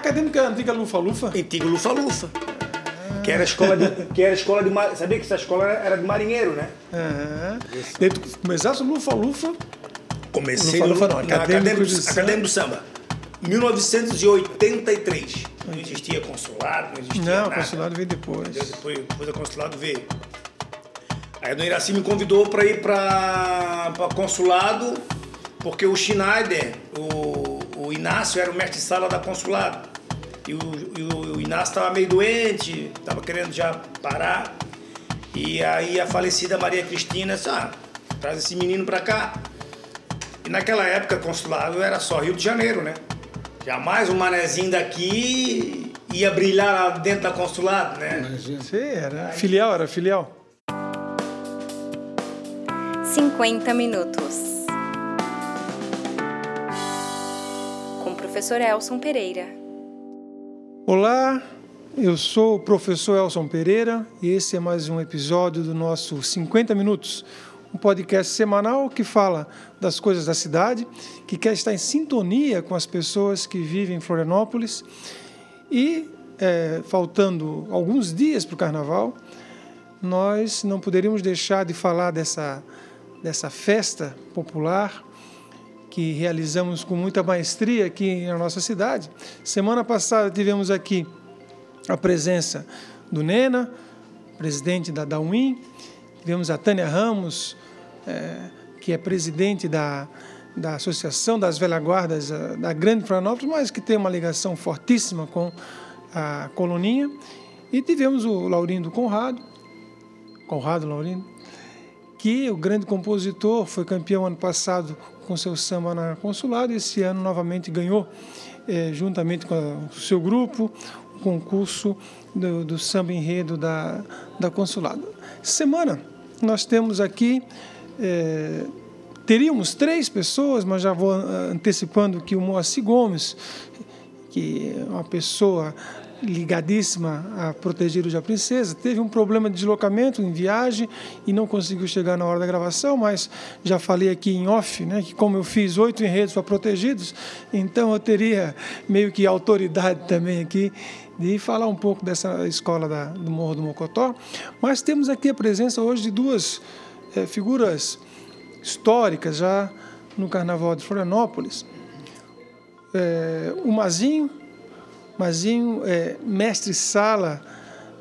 Acadêmica antiga Lufa-Lufa? Antigo Lufa-Lufa. Que era escola de. Que era escola de mar- Sabia que essa escola era de marinheiro, né? Aham. Daí tu começaste Lufa-Lufa, Comecei Lufa-Lufa no, não, Acadêmico de do Samba. 1983. Não existia consulado, não existia não, o nada. consulado veio depois. Depois, depois o consulado veio. Aí Dona Iraci me convidou para ir para consulado, porque o Schneider, o, o Inácio era o mestre de sala da consulado. E o, e o, o Inácio estava meio doente, estava querendo já parar. E aí a falecida Maria Cristina disse, ah, traz esse menino para cá. E naquela época consulado era só Rio de Janeiro, né? Jamais um manezinho daqui ia brilhar lá dentro da consulado, né? Você era filial, era filial. 50 minutos. Com o professor Elson Pereira. Olá, eu sou o professor Elson Pereira e esse é mais um episódio do nosso 50 Minutos, um podcast semanal que fala das coisas da cidade, que quer estar em sintonia com as pessoas que vivem em Florianópolis. E, é, faltando alguns dias para o carnaval, nós não poderíamos deixar de falar dessa, dessa festa popular que realizamos com muita maestria aqui na nossa cidade. Semana passada tivemos aqui a presença do Nena, presidente da Dawin, tivemos a Tânia Ramos, eh, que é presidente da, da Associação das Velhas Guardas eh, da Grande Florianópolis, mas que tem uma ligação fortíssima com a Coloninha. E tivemos o Laurindo Conrado, Conrado Laurindo, que o grande compositor foi campeão ano passado com seu samba na Consulado, esse ano novamente ganhou, eh, juntamente com o seu grupo, o concurso do, do samba enredo da, da Consulado. Semana nós temos aqui, eh, teríamos três pessoas, mas já vou ah, antecipando que o Moacir Gomes, que é uma pessoa ligadíssima a proteger o da princesa, teve um problema de deslocamento em viagem e não conseguiu chegar na hora da gravação, mas já falei aqui em off, né, que como eu fiz oito enredos para protegidos, então eu teria meio que autoridade também aqui de falar um pouco dessa escola da, do Morro do Mocotó. Mas temos aqui a presença hoje de duas eh, figuras históricas já no Carnaval de Florianópolis. É, o Mazinho, Mazinho é mestre-sala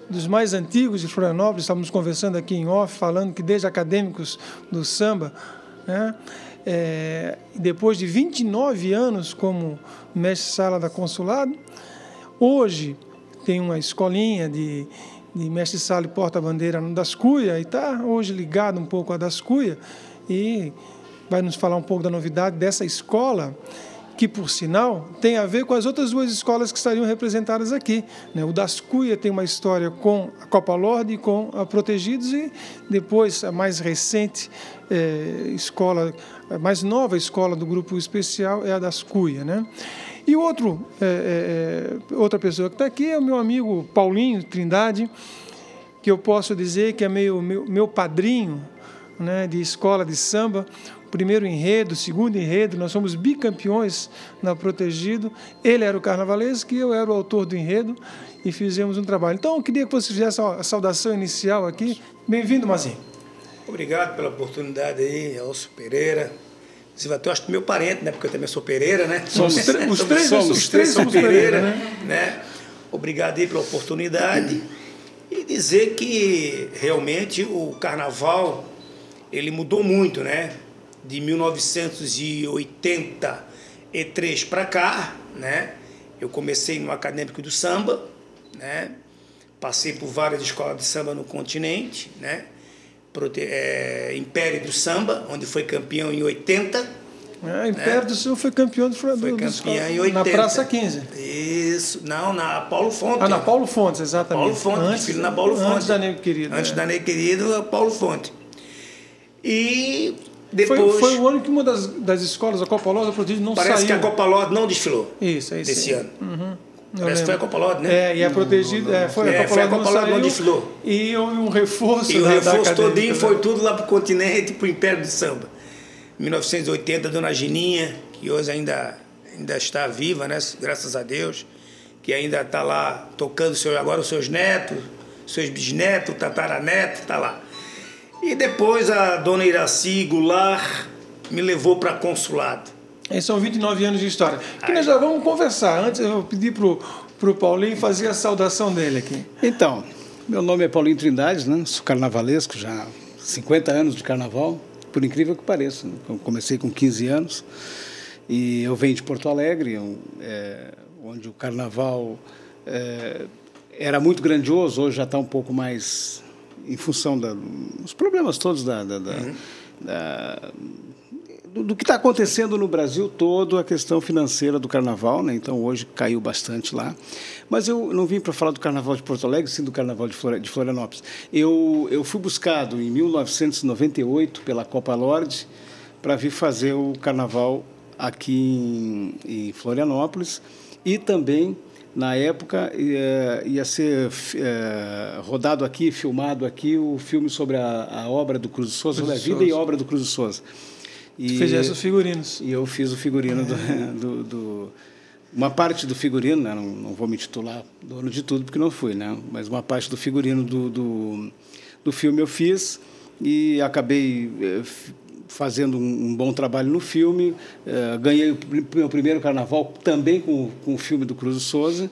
dos mais antigos de Florianópolis, estávamos conversando aqui em off, falando que desde acadêmicos do samba, né? É, depois de 29 anos como mestre-sala da Consulado, hoje tem uma escolinha de, de mestre-sala e porta-bandeira no Das Cuia e está hoje ligado um pouco a Das Cuia e vai nos falar um pouco da novidade dessa escola que, por sinal, tem a ver com as outras duas escolas que estariam representadas aqui. né? O Das Cuia tem uma história com a Copa Lorde e com a Protegidos, e depois a mais recente eh, escola, a mais nova escola do grupo especial é a Das Cuia. Né? E outro, eh, eh, outra pessoa que está aqui é o meu amigo Paulinho Trindade, que eu posso dizer que é meio, meu, meu padrinho né, de escola de samba, primeiro enredo, segundo enredo, nós somos bicampeões na Protegido. Ele era o carnavalesco e eu era o autor do enredo e fizemos um trabalho. Então, eu queria que você fizesse a saudação inicial aqui. Bem-vindo, Mazinho. Obrigado pela oportunidade aí, Elcio Pereira. Inclusive, até eu acho que meu parente, né? Porque eu também sou Pereira, né? Somos os três- os Somos- três- somos- os três somos Pereira, né? né? Obrigado aí pela oportunidade. E dizer que realmente o carnaval ele mudou muito, né? De 1983 para cá, né? Eu comecei no Acadêmico do Samba, né? Passei por várias escolas de samba no continente, né? Prote é, Império do Samba, onde foi campeão em 80. É, Império do Sul foi campeão do Foi do- do- campeão em 80. na Praça 15. Isso. Não, na Paulo Fonte. Ah, na Paulo Fontes, exatamente. Paulo Fonte, antes, filho na Paulo Fonte. Antes da Nego Querido. Antes é. da Ney Querido, Paulo Fonte. E depois. foi o ano que uma das, das escolas, a Copa Prodígio, não Parece saiu. que a Copa Lorde não desfilou Isso, é isso. desse ano. Uhum. Eu Parece que foi a. Copa Lorde, né? É, e a protegida é, foi É, a Copa foi a Copa não desfilou. E houve um reforço E o reforço todinho né? foi tudo lá pro continente, pro Império do Samba. 1980, Dona Gininha, que hoje ainda, ainda está viva, né? Graças a Deus. que ainda está lá tocando seu, agora os seus netos, seus bisnetos, tataraneto, está lá. E depois a dona Iraci Goulart me levou para consulado. Esses são 29 anos de história. Que nós já vamos conversar. Antes eu vou pedir para o Paulinho fazer a saudação dele aqui. Então, meu nome é Paulinho Trindade, né? sou carnavalesco, já 50 anos de carnaval, por incrível que pareça. Né? Eu comecei com 15 anos e eu venho de Porto Alegre, é, onde o carnaval é, era muito grandioso, hoje já está um pouco mais em função dos problemas todos da, da, da, uhum. da do, do, que está acontecendo no Brasil todo, a questão financeira do carnaval, né? então hoje caiu bastante lá. Mas eu não vim para falar do carnaval de Porto Alegre, sim do carnaval de, Flor, de Florianópolis. Eu, eu fui buscado em 1998 pela Copa Lorde para vir fazer o carnaval aqui em, em Florianópolis e também na época ia, ia ser é, rodado aqui, filmado aqui o filme sobre a, a obra do Cruz de Souza, Cruz a vida e obra do Cruz de Souza. E, Fizesse os figurinos. E eu fiz o figurino é. do, do, do, Uma parte do figurino, né? não, não vou me titular dono de tudo, porque não fui, né? mas uma parte do figurino do, do, do filme eu fiz e acabei eh, fazendo um, bom trabalho no filme. Eh, ganhei o meu primeiro carnaval também com, com o filme do Cruz Souza,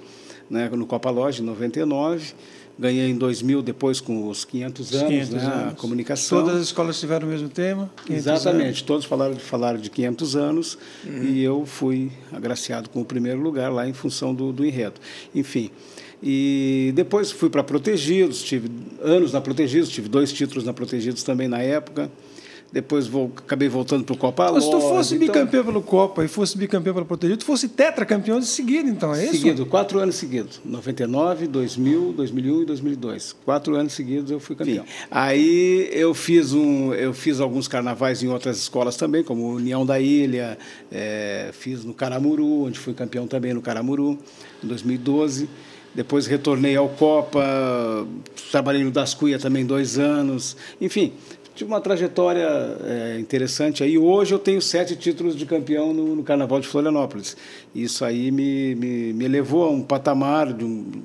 né? no Copa Loja, em 99. Ganhei em 2000, depois com os 500 anos, 500 né, anos. a comunicação. Todas as escolas tiveram o mesmo tema? Exatamente, anos. todos falaram, falaram de 500 anos uhum. e eu fui agraciado com o primeiro lugar lá em função do, do enredo. Enfim, e depois fui para Protegidos, tive anos na Protegidos, tive dois títulos na Protegidos também na época depois vou, acabei voltando para o Copa Mas se tu fosse então... bicampeão pelo Copa e fosse bicampeão pelo Protegido, tu fosse tetracampeão de seguida, então, é isso? Seguido, quatro anos seguidos. 99, 2000, 2001 e 2002. Quatro anos seguidos eu fui campeão. Sim. Aí eu fiz, um, eu fiz alguns carnavais em outras escolas também, como União da Ilha, é, fiz no Caramuru, onde fui campeão também no Caramuru, em 2012. Depois retornei ao Copa, trabalhei no Das também dois anos. Enfim, tive uma trajetória é, interessante aí. Hoje eu tenho sete títulos de campeão no, no Carnaval de Florianópolis. Isso aí me, me, me levou a um patamar de um,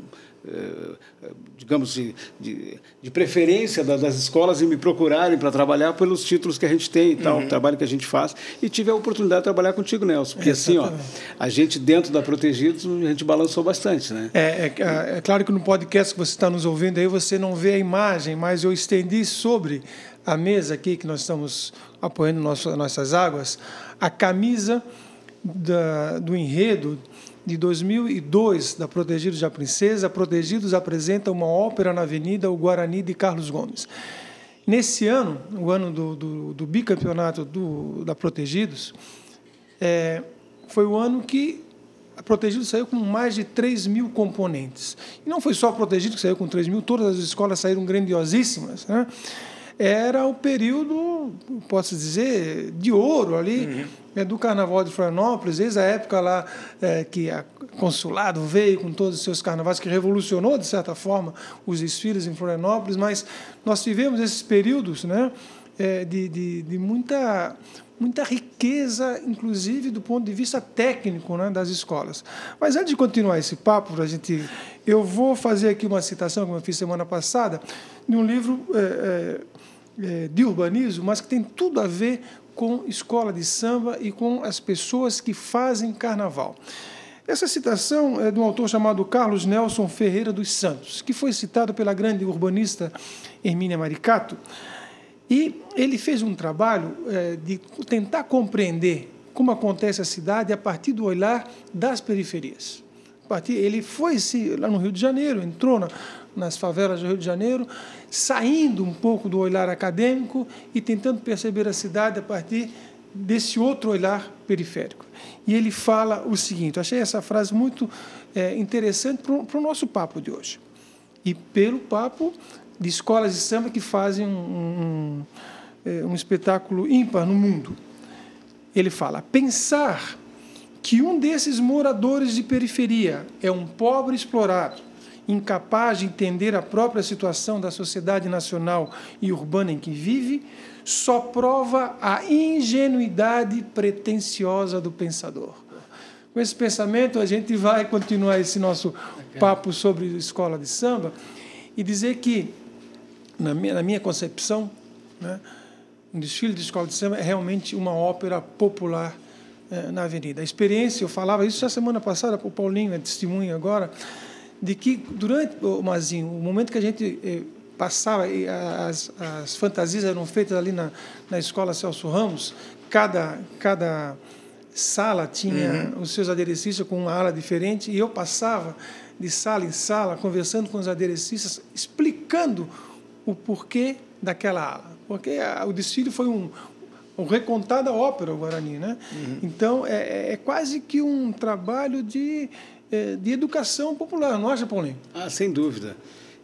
é, digamos, de, de, de preferência das, escolas e me procurarem para trabalhar pelos títulos que a gente tem e tal, uhum. o trabalho que a gente faz. E tive a oportunidade de trabalhar contigo, Nelson. Porque assim, ó, a gente dentro da Protegidos, a gente balançou bastante, né? É, é, é claro que no podcast que você está nos ouvindo aí, você não vê a imagem, mas eu estendi sobre a mesa aqui que nós estamos apoiando nosso, nossas águas, a camisa da, do enredo de 2002 da Protegidos da Princesa. Protegidos apresenta uma ópera na Avenida O Guarani de Carlos Gomes. Nesse ano, o ano do, do, do bicampeonato do, da Protegidos, é, foi o ano que a Protegido saiu com mais de 3 mil componentes. E não foi só a Protegido que saiu com 3 mil, todas as escolas saíram grandiosíssimas. Né? Era o período, posso dizer, de ouro ali uhum. é, do Carnaval de Florianópolis, desde a época lá é, que a consulado veio com todos os seus carnavais, que revolucionou, de certa forma, os desfiles em Florianópolis, mas nós tivemos esses períodos né, é, de, de, de muita muita riqueza, inclusive do ponto de vista técnico né, das escolas. Mas antes de continuar esse papo, a gente, eu vou fazer aqui uma citação, como eu fiz semana passada, de um livro é, é, de urbanismo, mas que tem tudo a ver com escola de samba e com as pessoas que fazem carnaval. Essa citação é de um autor chamado Carlos Nelson Ferreira dos Santos, que foi citado pela grande urbanista Hermínia Maricato, e ele fez um trabalho é, de tentar compreender como acontece a cidade a partir do olhar das periferias. Ele foi lá no Rio de Janeiro, entrou na, nas favelas do Rio de Janeiro, saindo um pouco do olhar acadêmico e tentando perceber a cidade a partir desse outro olhar periférico. E ele fala o seguinte: achei essa frase muito é, interessante para o nosso papo de hoje. E pelo papo de escolas de samba que fazem um, um, é, um espetáculo ímpar no mundo. Ele fala: pensar que um desses moradores de periferia é um pobre explorado incapaz de entender a própria situação da sociedade nacional e urbana em que vive, só prova a ingenuidade pretensiosa do pensador. Com esse pensamento, a gente vai continuar esse nosso papo sobre escola de samba e dizer que, na minha, na minha concepção, né, um desfile de escola de samba é realmente uma ópera popular eh, na avenida. A experiência, eu falava isso já semana passada, o Paulinho é testemunha agora, de que durante o Mazinho, o momento que a gente eh, passava, e as, as fantasias eram feitas ali na, na escola Celso Ramos, cada, cada sala tinha uhum. os seus aderecistas com uma ala diferente, e eu passava de sala em sala, conversando com os aderecistas, explicando o porquê daquela ala. Porque a, o desfile foi um, um recontar da ópera, o Guarani. Né? Uhum. Então, é, é, é, quase que um trabalho de, é, de educação popular, não acha, Paulinho? Ah, sem dúvida.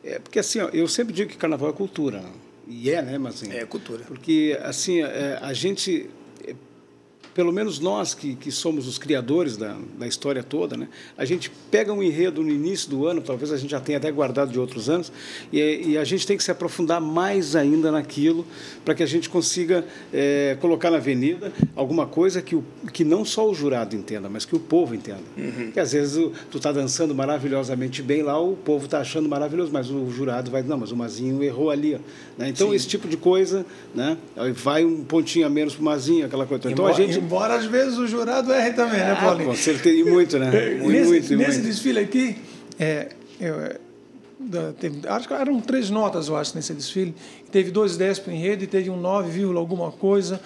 É, porque assim, ó, eu sempre digo que carnaval é cultura. E é, né, mas assim, É cultura. Porque assim, é, a gente pelo menos nós que, que somos os criadores da, da história toda, né, a gente pega um enredo no início do ano, talvez a gente já tenha até guardado de outros anos, e, e a gente tem que se aprofundar mais ainda naquilo para que a gente consiga é, colocar na avenida alguma coisa que, o, que não só o jurado entenda, mas que o povo entenda. Uhum. Que às vezes o, tu está dançando maravilhosamente bem lá, o povo está achando maravilhoso, mas o jurado vai, não, mas o Mazinho errou ali. Né? Então, Sim. esse tipo de coisa, né, vai um pontinho a menos para o Mazinho, aquela coisa. Então, a gente Embora às vezes o jurado erre também, né, ah, Paulinho? Com certeza, e muito, né? Muito, nesse, muito, nesse muito. desfile aqui, é, eu, é, teve, acho que eram três notas, eu acho, nesse desfile. Teve dois 10 para o enredo e teve um 9, alguma coisa.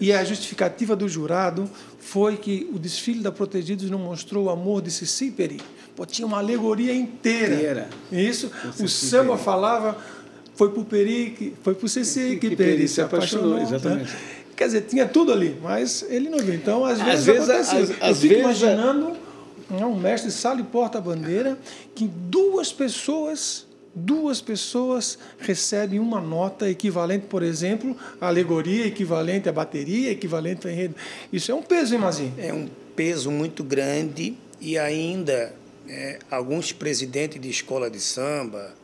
E a justificativa do jurado foi que o desfile da Protegidos não mostrou o amor de Cici Peri. Pô, tinha uma alegoria inteira. inteira. Isso, o samba falava, foi para o Peri, foi para o Cici que, que, que Peri se apaixonou. apaixonou exatamente. Né? Quer dizer, tinha tudo ali, mas ele não viu. Então, às vezes, às vezes aconteceu. Às, Eu fico vezes, imaginando é um mestre sala e porta-bandeira que duas pessoas duas pessoas recebem uma nota equivalente, por exemplo, à alegoria, equivalente à bateria, equivalente ao enredo. Isso é um peso, hein, Mazinho? É um peso muito grande e ainda é, alguns presidentes de escola de samba,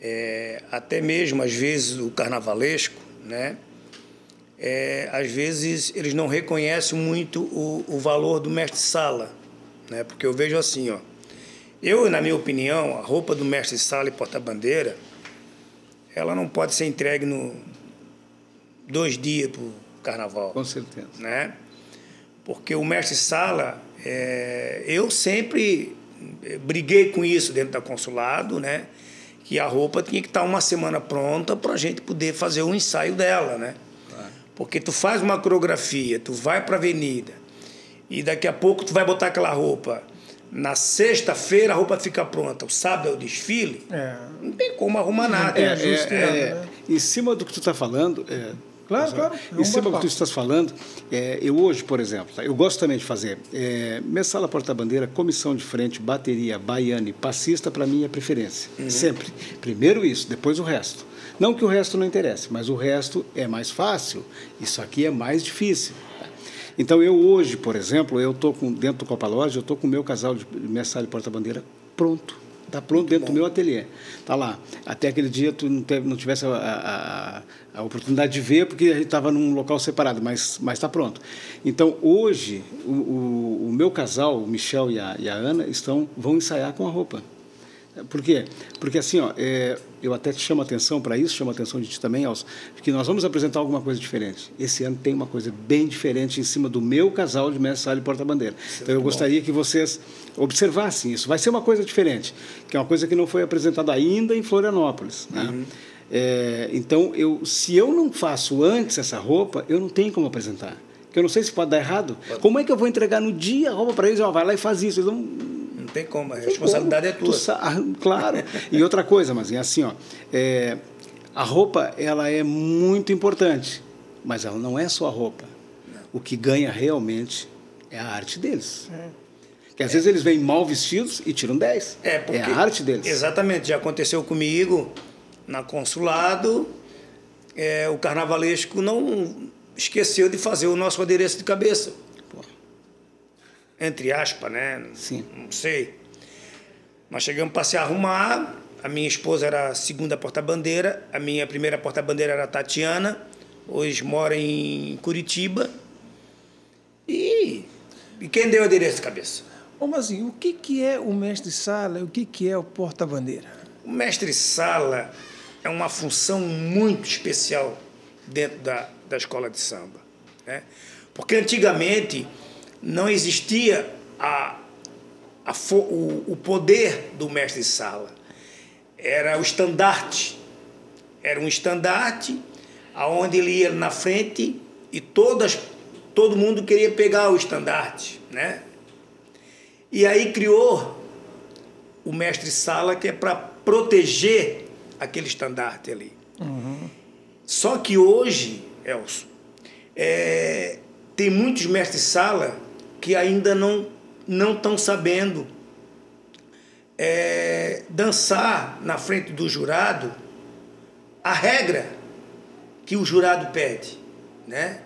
é, até mesmo às vezes o carnavalesco, né? É, às vezes eles não reconhecem muito o, o valor do mestre-sala, né? porque eu vejo assim, ó, eu, na minha opinião, a roupa do mestre-sala e porta-bandeira, ela não pode ser entregue no dois dias para o carnaval. Com certeza. Né? Porque o mestre-sala, é, eu sempre briguei com isso dentro da consulado, né? que a roupa tinha que estar uma semana pronta para a gente poder fazer o ensaio dela, né? Porque tu faz uma coreografia, tu vai para a avenida e daqui a pouco tu vai botar aquela roupa. Na sexta-feira a roupa fica pronta, o sábado é o desfile. É. Não tem como arrumar nada. É, é, é, né? Em cima do que tu está falando, é, Claro, claro. É em cima do que tu estás falando, é, eu hoje, por exemplo, tá, eu gosto também de fazer é, mensala porta-bandeira, comissão de frente, bateria, baiane, passista, para mim é preferência. Uhum. Sempre. Primeiro isso, depois o resto. Não que o resto não interesse, mas o resto é mais fácil. Isso aqui é mais difícil. Então eu hoje, por exemplo, eu estou dentro do Copa Loja, eu estou com o meu casal de mensagem porta-bandeira pronto. Está pronto Muito dentro bom. do meu ateliê. Está lá. Até aquele dia tu não, teve, não tivesse a, a, a, oportunidade de ver, porque a gente estava num local separado, mas está pronto. Então, hoje, o, o, o, meu casal, o Michel e a, e a Ana, estão, vão ensaiar com a roupa. Por quê? Porque assim, ó, é, eu até te chamo a atenção para isso, chamo a atenção de ti também, Alcio, que nós vamos apresentar alguma coisa diferente. Esse ano tem uma coisa bem diferente em cima do meu casal de mestre sala e porta-bandeira. Então eu gostaria que vocês observassem isso. Vai ser uma coisa diferente, que é uma coisa que não foi apresentada ainda em Florianópolis. Né? Uhum. É, então, eu, se eu não faço antes essa roupa, eu não tenho como apresentar. Que eu não sei se pode dar errado. Pode. Como é que eu vou entregar no dia a roupa para eles? Ó, vai lá e faz isso. Eles vão tem como, a responsabilidade como. é tua. Ah, claro. e outra coisa, mas é assim, ó, é, a roupa ela é muito importante, mas ela não é só a roupa. O que ganha realmente é a arte deles. É. Que às é. vezes eles vêm mal vestidos e tiram 10. É, porque, é a arte deles. Exatamente, já aconteceu comigo na consulado, é, o carnavalesco não esqueceu de fazer o nosso adereço de cabeça entre aspas, né? Sim. Não sei. Nós chegamos para se arrumar. A minha esposa era a segunda porta-bandeira. A minha primeira porta-bandeira era a Tatiana. Hoje mora em Curitiba. E E quem deu a direita de cabeça? Ô, Mazinho, o que, que é o mestre-sala e o que, que é o porta-bandeira? O mestre-sala é uma função muito especial dentro da, da escola de samba. Né? Porque antigamente não existia a, a, o, o poder do mestre-sala. Era o estandarte. Era um estandarte aonde ele ia na frente e todas, todo mundo queria pegar o estandarte. Né? E aí criou o mestre-sala que é para proteger aquele estandarte ali. Uhum. Só que hoje, Elson, é, tem muitos mestres-sala que ainda não não estão sabendo é, dançar na frente do jurado a regra que o jurado pede, né?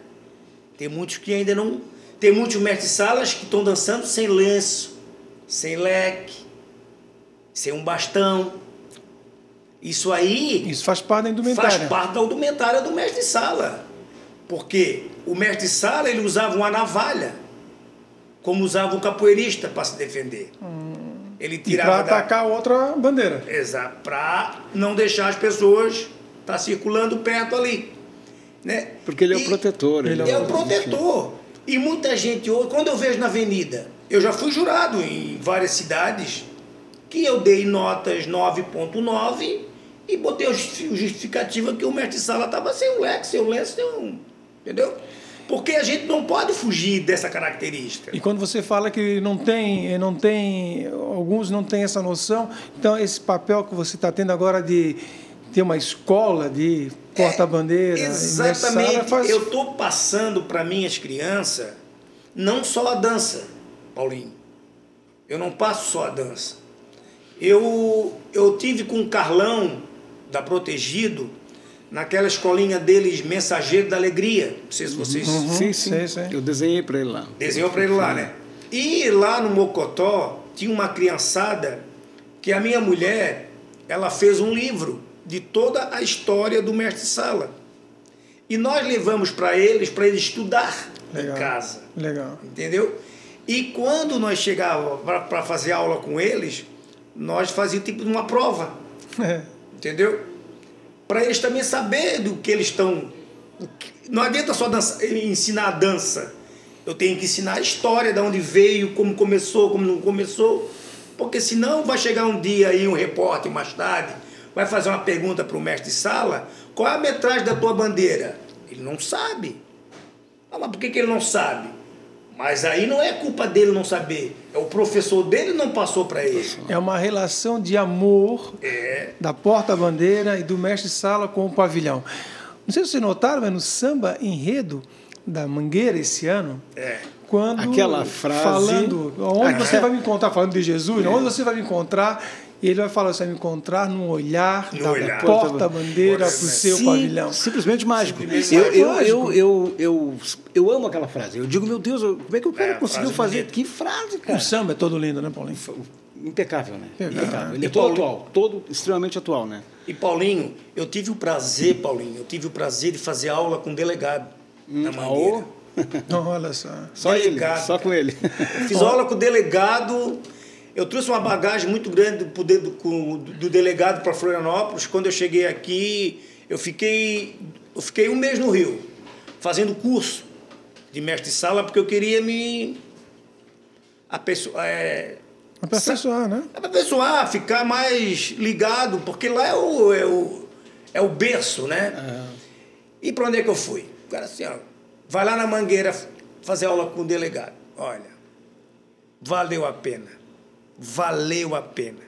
Tem muitos que ainda não, tem muitos mestres-salas que estão dançando sem lenço, sem leque, sem um bastão. Isso aí. Isso faz parte da indumentária. Faz parte da indumentária do mestre-sala. Porque o mestre-sala ele usava uma navalha, como usava o capoeirista para se defender. Hum. Ele tirava. Para atacar da... outra bandeira. Exato. Para não deixar as pessoas estar tá circulando perto ali. Né? Porque ele é o protetor. Ele, ele é, é o protetor. E muita gente hoje, quando eu vejo na avenida, eu já fui jurado em várias cidades que eu dei notas 9.9 e botei o justificativa que o mestre sala estava sem o leque, sem o lenço, sem um. Entendeu? Porque a gente não pode fugir dessa característica. E quando você fala que não tem, não tem, alguns não têm essa noção, então esse papel que você está tendo agora de ter uma escola de porta-bandeira, é, exatamente. Faz... Eu estou passando para minhas crianças não só a dança, Paulinho. Eu não passo só a dança. Eu, eu tive com o Carlão, da Protegido, naquela escolinha deles, Mensageiro da Alegria. Não sei se vocês. Uhum, sim, sim, sim, Eu desenhei para ele lá. Desenhou para ele lá, né? E lá no Mocotó tinha uma criançada que a minha mulher ela fez um livro de toda a história do mestre Sala. E nós levamos para eles, para eles estudar Legal. em casa. Legal. Entendeu? E quando nós chegávamos para fazer aula com eles, nós fazíamos tipo uma prova. É. Entendeu? Para eles também saber do que eles estão. Não adianta só dança, ensinar a dança. Eu tenho que ensinar a história, de onde veio, como começou, como não começou. Porque senão vai chegar um dia aí um repórter mais tarde, vai fazer uma pergunta para o mestre sala, qual é a metragem da tua bandeira? Ele não sabe. Ah, mas por que, que ele não sabe? Mas aí não é culpa dele não saber, é o professor dele não passou para ele. É uma relação de amor é. da porta-bandeira e do mestre-sala com o pavilhão. Não sei se vocês notaram, mas no samba enredo da Mangueira esse ano, é. quando aquela frase falando, onde você vai me encontrar falando de Jesus, é. onde você vai me encontrar e ele vai falar, você vai me encontrar num olhar no da olhar. porta-bandeira para o seu Sim, pavilhão. Simplesmente mágico. Simplesmente eu, eu, mágico. Eu, eu, eu, eu, amo aquela frase. Eu digo, meu Deus, como é que o cara é, conseguiu fazer? Bonita. Que frase, cara. O samba é todo lindo, né, Paulinho? Impecável, né? Impecável. Ele é todo atual, todo extremamente atual, né? E Paulinho, eu tive o prazer, Paulinho, eu tive o prazer de fazer aula com um delegado hum, na Mangueira. Oh. Olha só. Só delegado, ele, só com ele. Fiz aula com o delegado eu trouxe uma bagagem muito grande do, poder do, do delegado para Florianópolis. Quando eu cheguei aqui, eu fiquei, eu fiquei um mês no Rio, fazendo curso de mestre-sala, porque eu queria me aperfeiçoar, é, aperfeiçoar né? Aperfeiçoar, ficar mais ligado, porque lá é o, é o, é o berço, né? Uhum. E para onde é que eu fui? O cara assim, ó, vai lá na Mangueira fazer aula com o delegado. Olha, valeu a pena valeu a pena.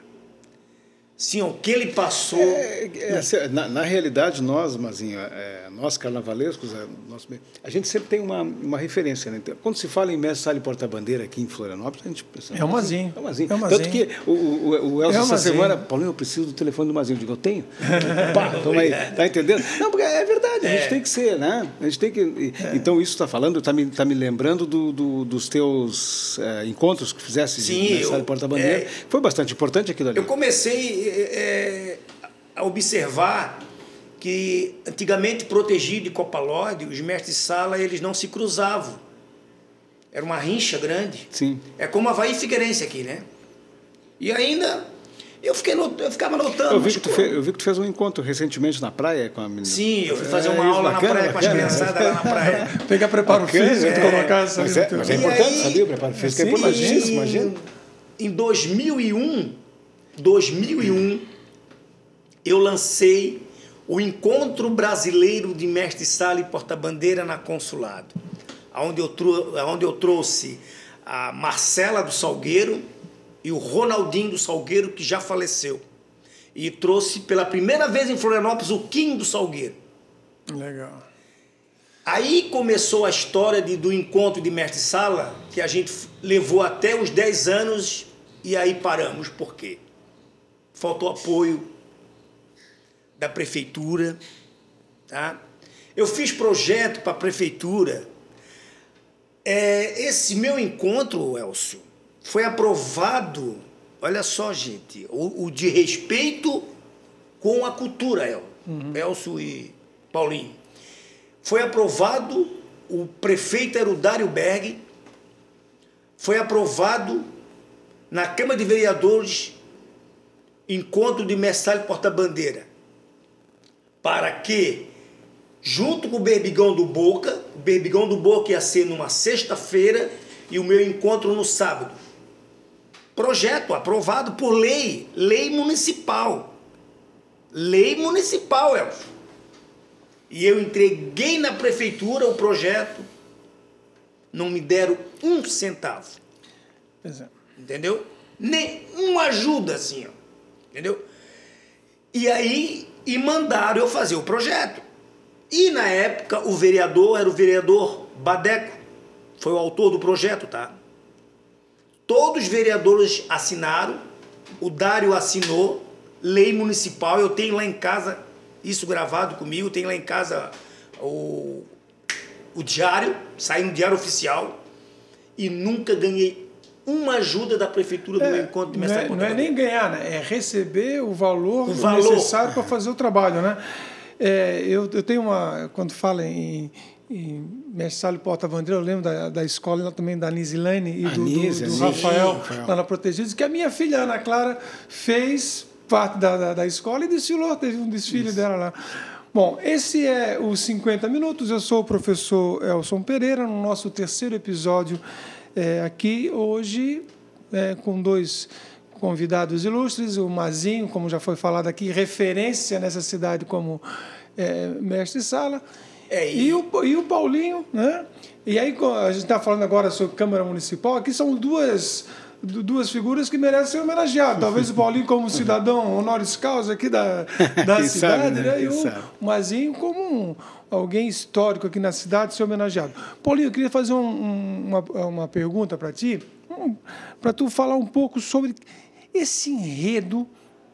Sim, o que ele passou. É, é, assim, na, na, realidade, nós, Mazinho, é, nós carnavalescos, é, nós, a gente sempre tem uma, uma referência. Né? Então, quando se fala em mestre sala e porta-bandeira aqui em Florianópolis, a gente pensa. É o Mazinho. É o Mazinho. É o Mazinho. Tanto que o, o, o Elcio, é essa semana, Paulinho, eu preciso do telefone do Mazinho. Eu digo, eu tenho? Pá, toma aí. Tá entendendo? Não, porque é verdade, a gente é. tem que ser, né? A gente tem que. É. Então, isso está falando, está me, tá me lembrando do, do dos teus encontros que fizesse Sim, de mestre sala e porta-bandeira. Foi bastante importante aquilo ali. Eu comecei é, a observar que antigamente protegido de Copalorde, os mestres sala eles não se cruzavam. Era uma rincha grande. Sim. É como Havaí e Figueirense aqui, né? E ainda eu, fiquei not, eu ficava notando. Eu vi, que tu fez, eu vi que tu fez um encontro recentemente na praia com a menina. Sim, eu fui fazer uma é, aula bacana, na praia bacana, com as criançadas lá na praia. Pegar preparo bacana, físico, é, colocar essa mas, é, mas é importante, aí, sabia? O preparo físico é importante. Imagina. Em 2001, 2001, eu lancei o Encontro Brasileiro de Mestre Sala e Porta-Bandeira na Consulado, onde eu, onde eu trouxe a Marcela do Salgueiro e o Ronaldinho do Salgueiro, que já faleceu. E trouxe pela primeira vez em Florianópolis o Kim do Salgueiro. Legal. Aí começou a história de, do encontro de mestre sala, que a gente levou até os 10 anos e aí paramos. Por quê? Faltou apoio da prefeitura. Tá? Eu fiz projeto para a prefeitura. É, esse meu encontro, Elcio, foi aprovado, olha só, gente, o, o de respeito com a cultura, El, uhum. Elcio e Paulinho. Foi aprovado, o prefeito era o Dário Berg, foi aprovado na Câmara de Vereadores encontro de mestre porta-bandeira, para que, junto com o Berbigão do Boca, o Berbigão do Boca ia ser numa sexta-feira e o meu encontro no sábado. Projeto aprovado por lei, lei municipal. Lei municipal, Elcio. E eu entreguei na prefeitura o projeto, não me deram um centavo. É. Entendeu? Nenhuma ajuda assim, ó. Entendeu? E aí, e mandaram eu fazer o projeto. E na época, o vereador era o vereador Badeco, foi o autor do projeto, tá? Todos os vereadores assinaram, o Dário assinou, lei municipal, eu tenho lá em casa isso gravado comigo, tenho lá em casa o, o diário, saiu no diário oficial, e nunca ganhei uma ajuda da prefeitura do é, encontro de mestre Não, é, não é nem ganhar, né? é receber o valor, o valor. necessário para fazer o trabalho. Né? É, eu, eu tenho uma, quando fala em e Mestre Porta Bandeira, eu lembro da, da escola também da Nisilane e do, do, do Rafael, Rafael, lá na Protegidos, que a minha filha Ana Clara fez parte da, da, da escola e desfilou, teve um desfile Isso. dela lá. Bom, esse é os 50 Minutos. Eu sou o professor Elson Pereira, no nosso terceiro episódio é, aqui, hoje, é, com dois convidados ilustres, o Mazinho, como já foi falado aqui, referência nessa cidade como é, mestre-sala, é, e... E, o, e o Paulinho, né? E aí a gente está falando agora sobre Câmara Municipal, aqui são duas duas figuras que merecem ser homenageadas. Talvez o Paulinho como cidadão honoris causa aqui da, da cidade, sabe, né? né? e o Mazinho como um, alguém histórico aqui na cidade ser homenageado. Paulinho, eu queria fazer um, uma, uma pergunta para ti, para tu falar um pouco sobre esse enredo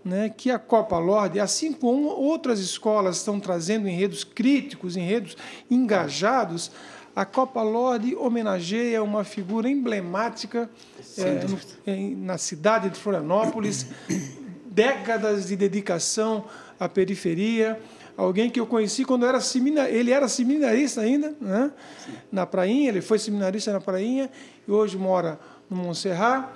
né, que a Copa Lorde, assim como outras escolas estão trazendo enredos críticos, enredos engajados, a Copa Lorde homenageia uma figura emblemática é, em, na cidade de Florianópolis, décadas de dedicação à periferia, alguém que eu conheci quando era seminar, ele era seminarista ainda, né? na Prainha, ele foi seminarista na Prainha e hoje mora no Montserrat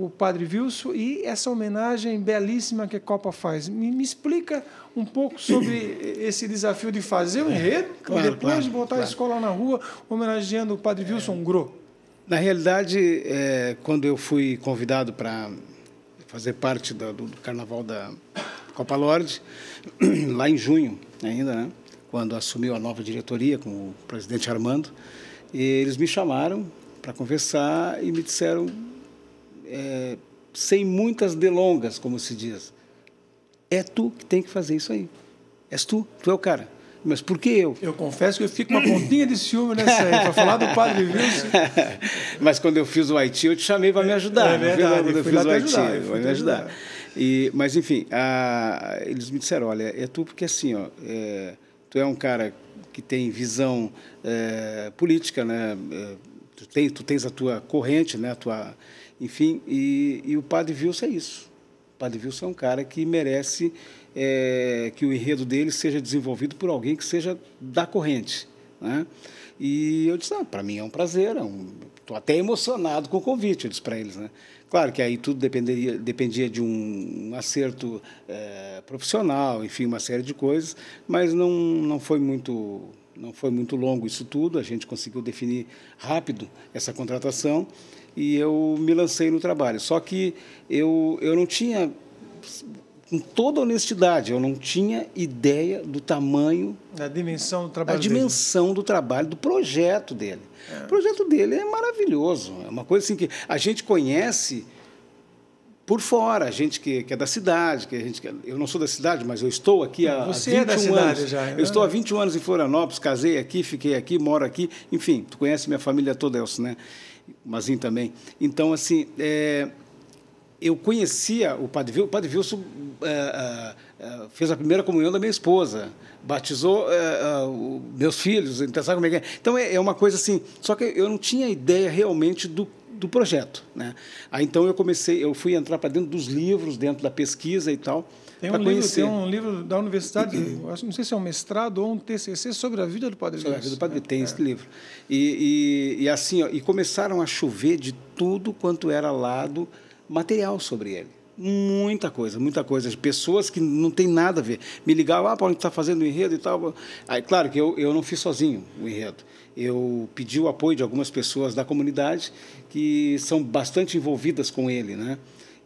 o Padre Wilson e essa homenagem belíssima que a Copa faz. Me, me explica um pouco sobre esse desafio de fazer o enredo claro, e depois claro, de botar claro. a escola na rua homenageando o Padre Wilson é. Gro. Na realidade, é, quando eu fui convidado para fazer parte do, do, Carnaval da Copa Lorde, lá em junho ainda, né, quando assumiu a nova diretoria com o presidente Armando, eles me chamaram para conversar e me disseram é, sem muitas delongas, como se diz. É tu que tem que fazer isso aí. És tu, tu é o cara. Mas por que eu? Eu confesso que eu fico uma pontinha de ciúme nessa aí, para falar do Padre Wilson. mas quando eu fiz o Haiti, eu te chamei para me ajudar. É verdade, quando eu fiz o Haiti, ajudar, vai me ajudar. E, mas, enfim, a, eles me disseram, olha, é tu porque assim, ó, é, tu é um cara que tem visão é, política, né? É, tu, tem, tu tens a tua corrente, né? A tua enfim, e, e o Padre Wilson é isso. Padre Wilson é um cara que merece é, que o enredo dele seja desenvolvido por alguém que seja da corrente. Né? E eu disse, ah, para mim é um prazer, estou é um, até emocionado com o convite, eu disse para eles. Né? Claro que aí tudo dependeria, dependia de um acerto é, profissional, enfim, uma série de coisas, mas não, não foi muito não foi muito longo isso tudo, a gente conseguiu definir rápido essa contratação e eu me lancei no trabalho. Só que eu, eu não tinha, com toda honestidade, eu não tinha ideia do tamanho. Da dimensão do trabalho. Da dimensão dele. do trabalho, do projeto dele. É. O projeto dele é maravilhoso. É uma coisa assim que a gente conhece por fora, a gente que, que, é da cidade, que a gente eu não sou da cidade, mas eu estou aqui há, Você 21 é da cidade anos. Já, né? Eu estou há 21 anos em Florianópolis, casei aqui, fiquei aqui, moro aqui, enfim, tu conhece minha família toda, Elcio, né? Mazinho também. Então, assim, é, eu conhecia o Padre Wilson, o Padre Wilson é, é, fez a primeira comunhão da minha esposa, batizou é, é meus filhos, então sabe como é que é? Então é, é uma coisa assim, só que eu não tinha ideia realmente do do projeto. Né? Aí então eu comecei, eu fui entrar para dentro dos livros, dentro da pesquisa e tal. Tem um, livro, tem um livro da universidade, não sei se é um mestrado ou um TCC sobre a vida do Padre Sobre a vida do Padre tem é. esse livro. E, e, e assim, ó, e começaram a chover de tudo quanto era lado material sobre ele muita coisa, muita coisa. Pessoas que não tem nada a ver. Me ligavam, ah, Paulo, está fazendo o enredo e tal. Aí, claro que eu, eu não fiz sozinho o enredo. Eu pedi o apoio de algumas pessoas da comunidade que são bastante envolvidas com ele, né?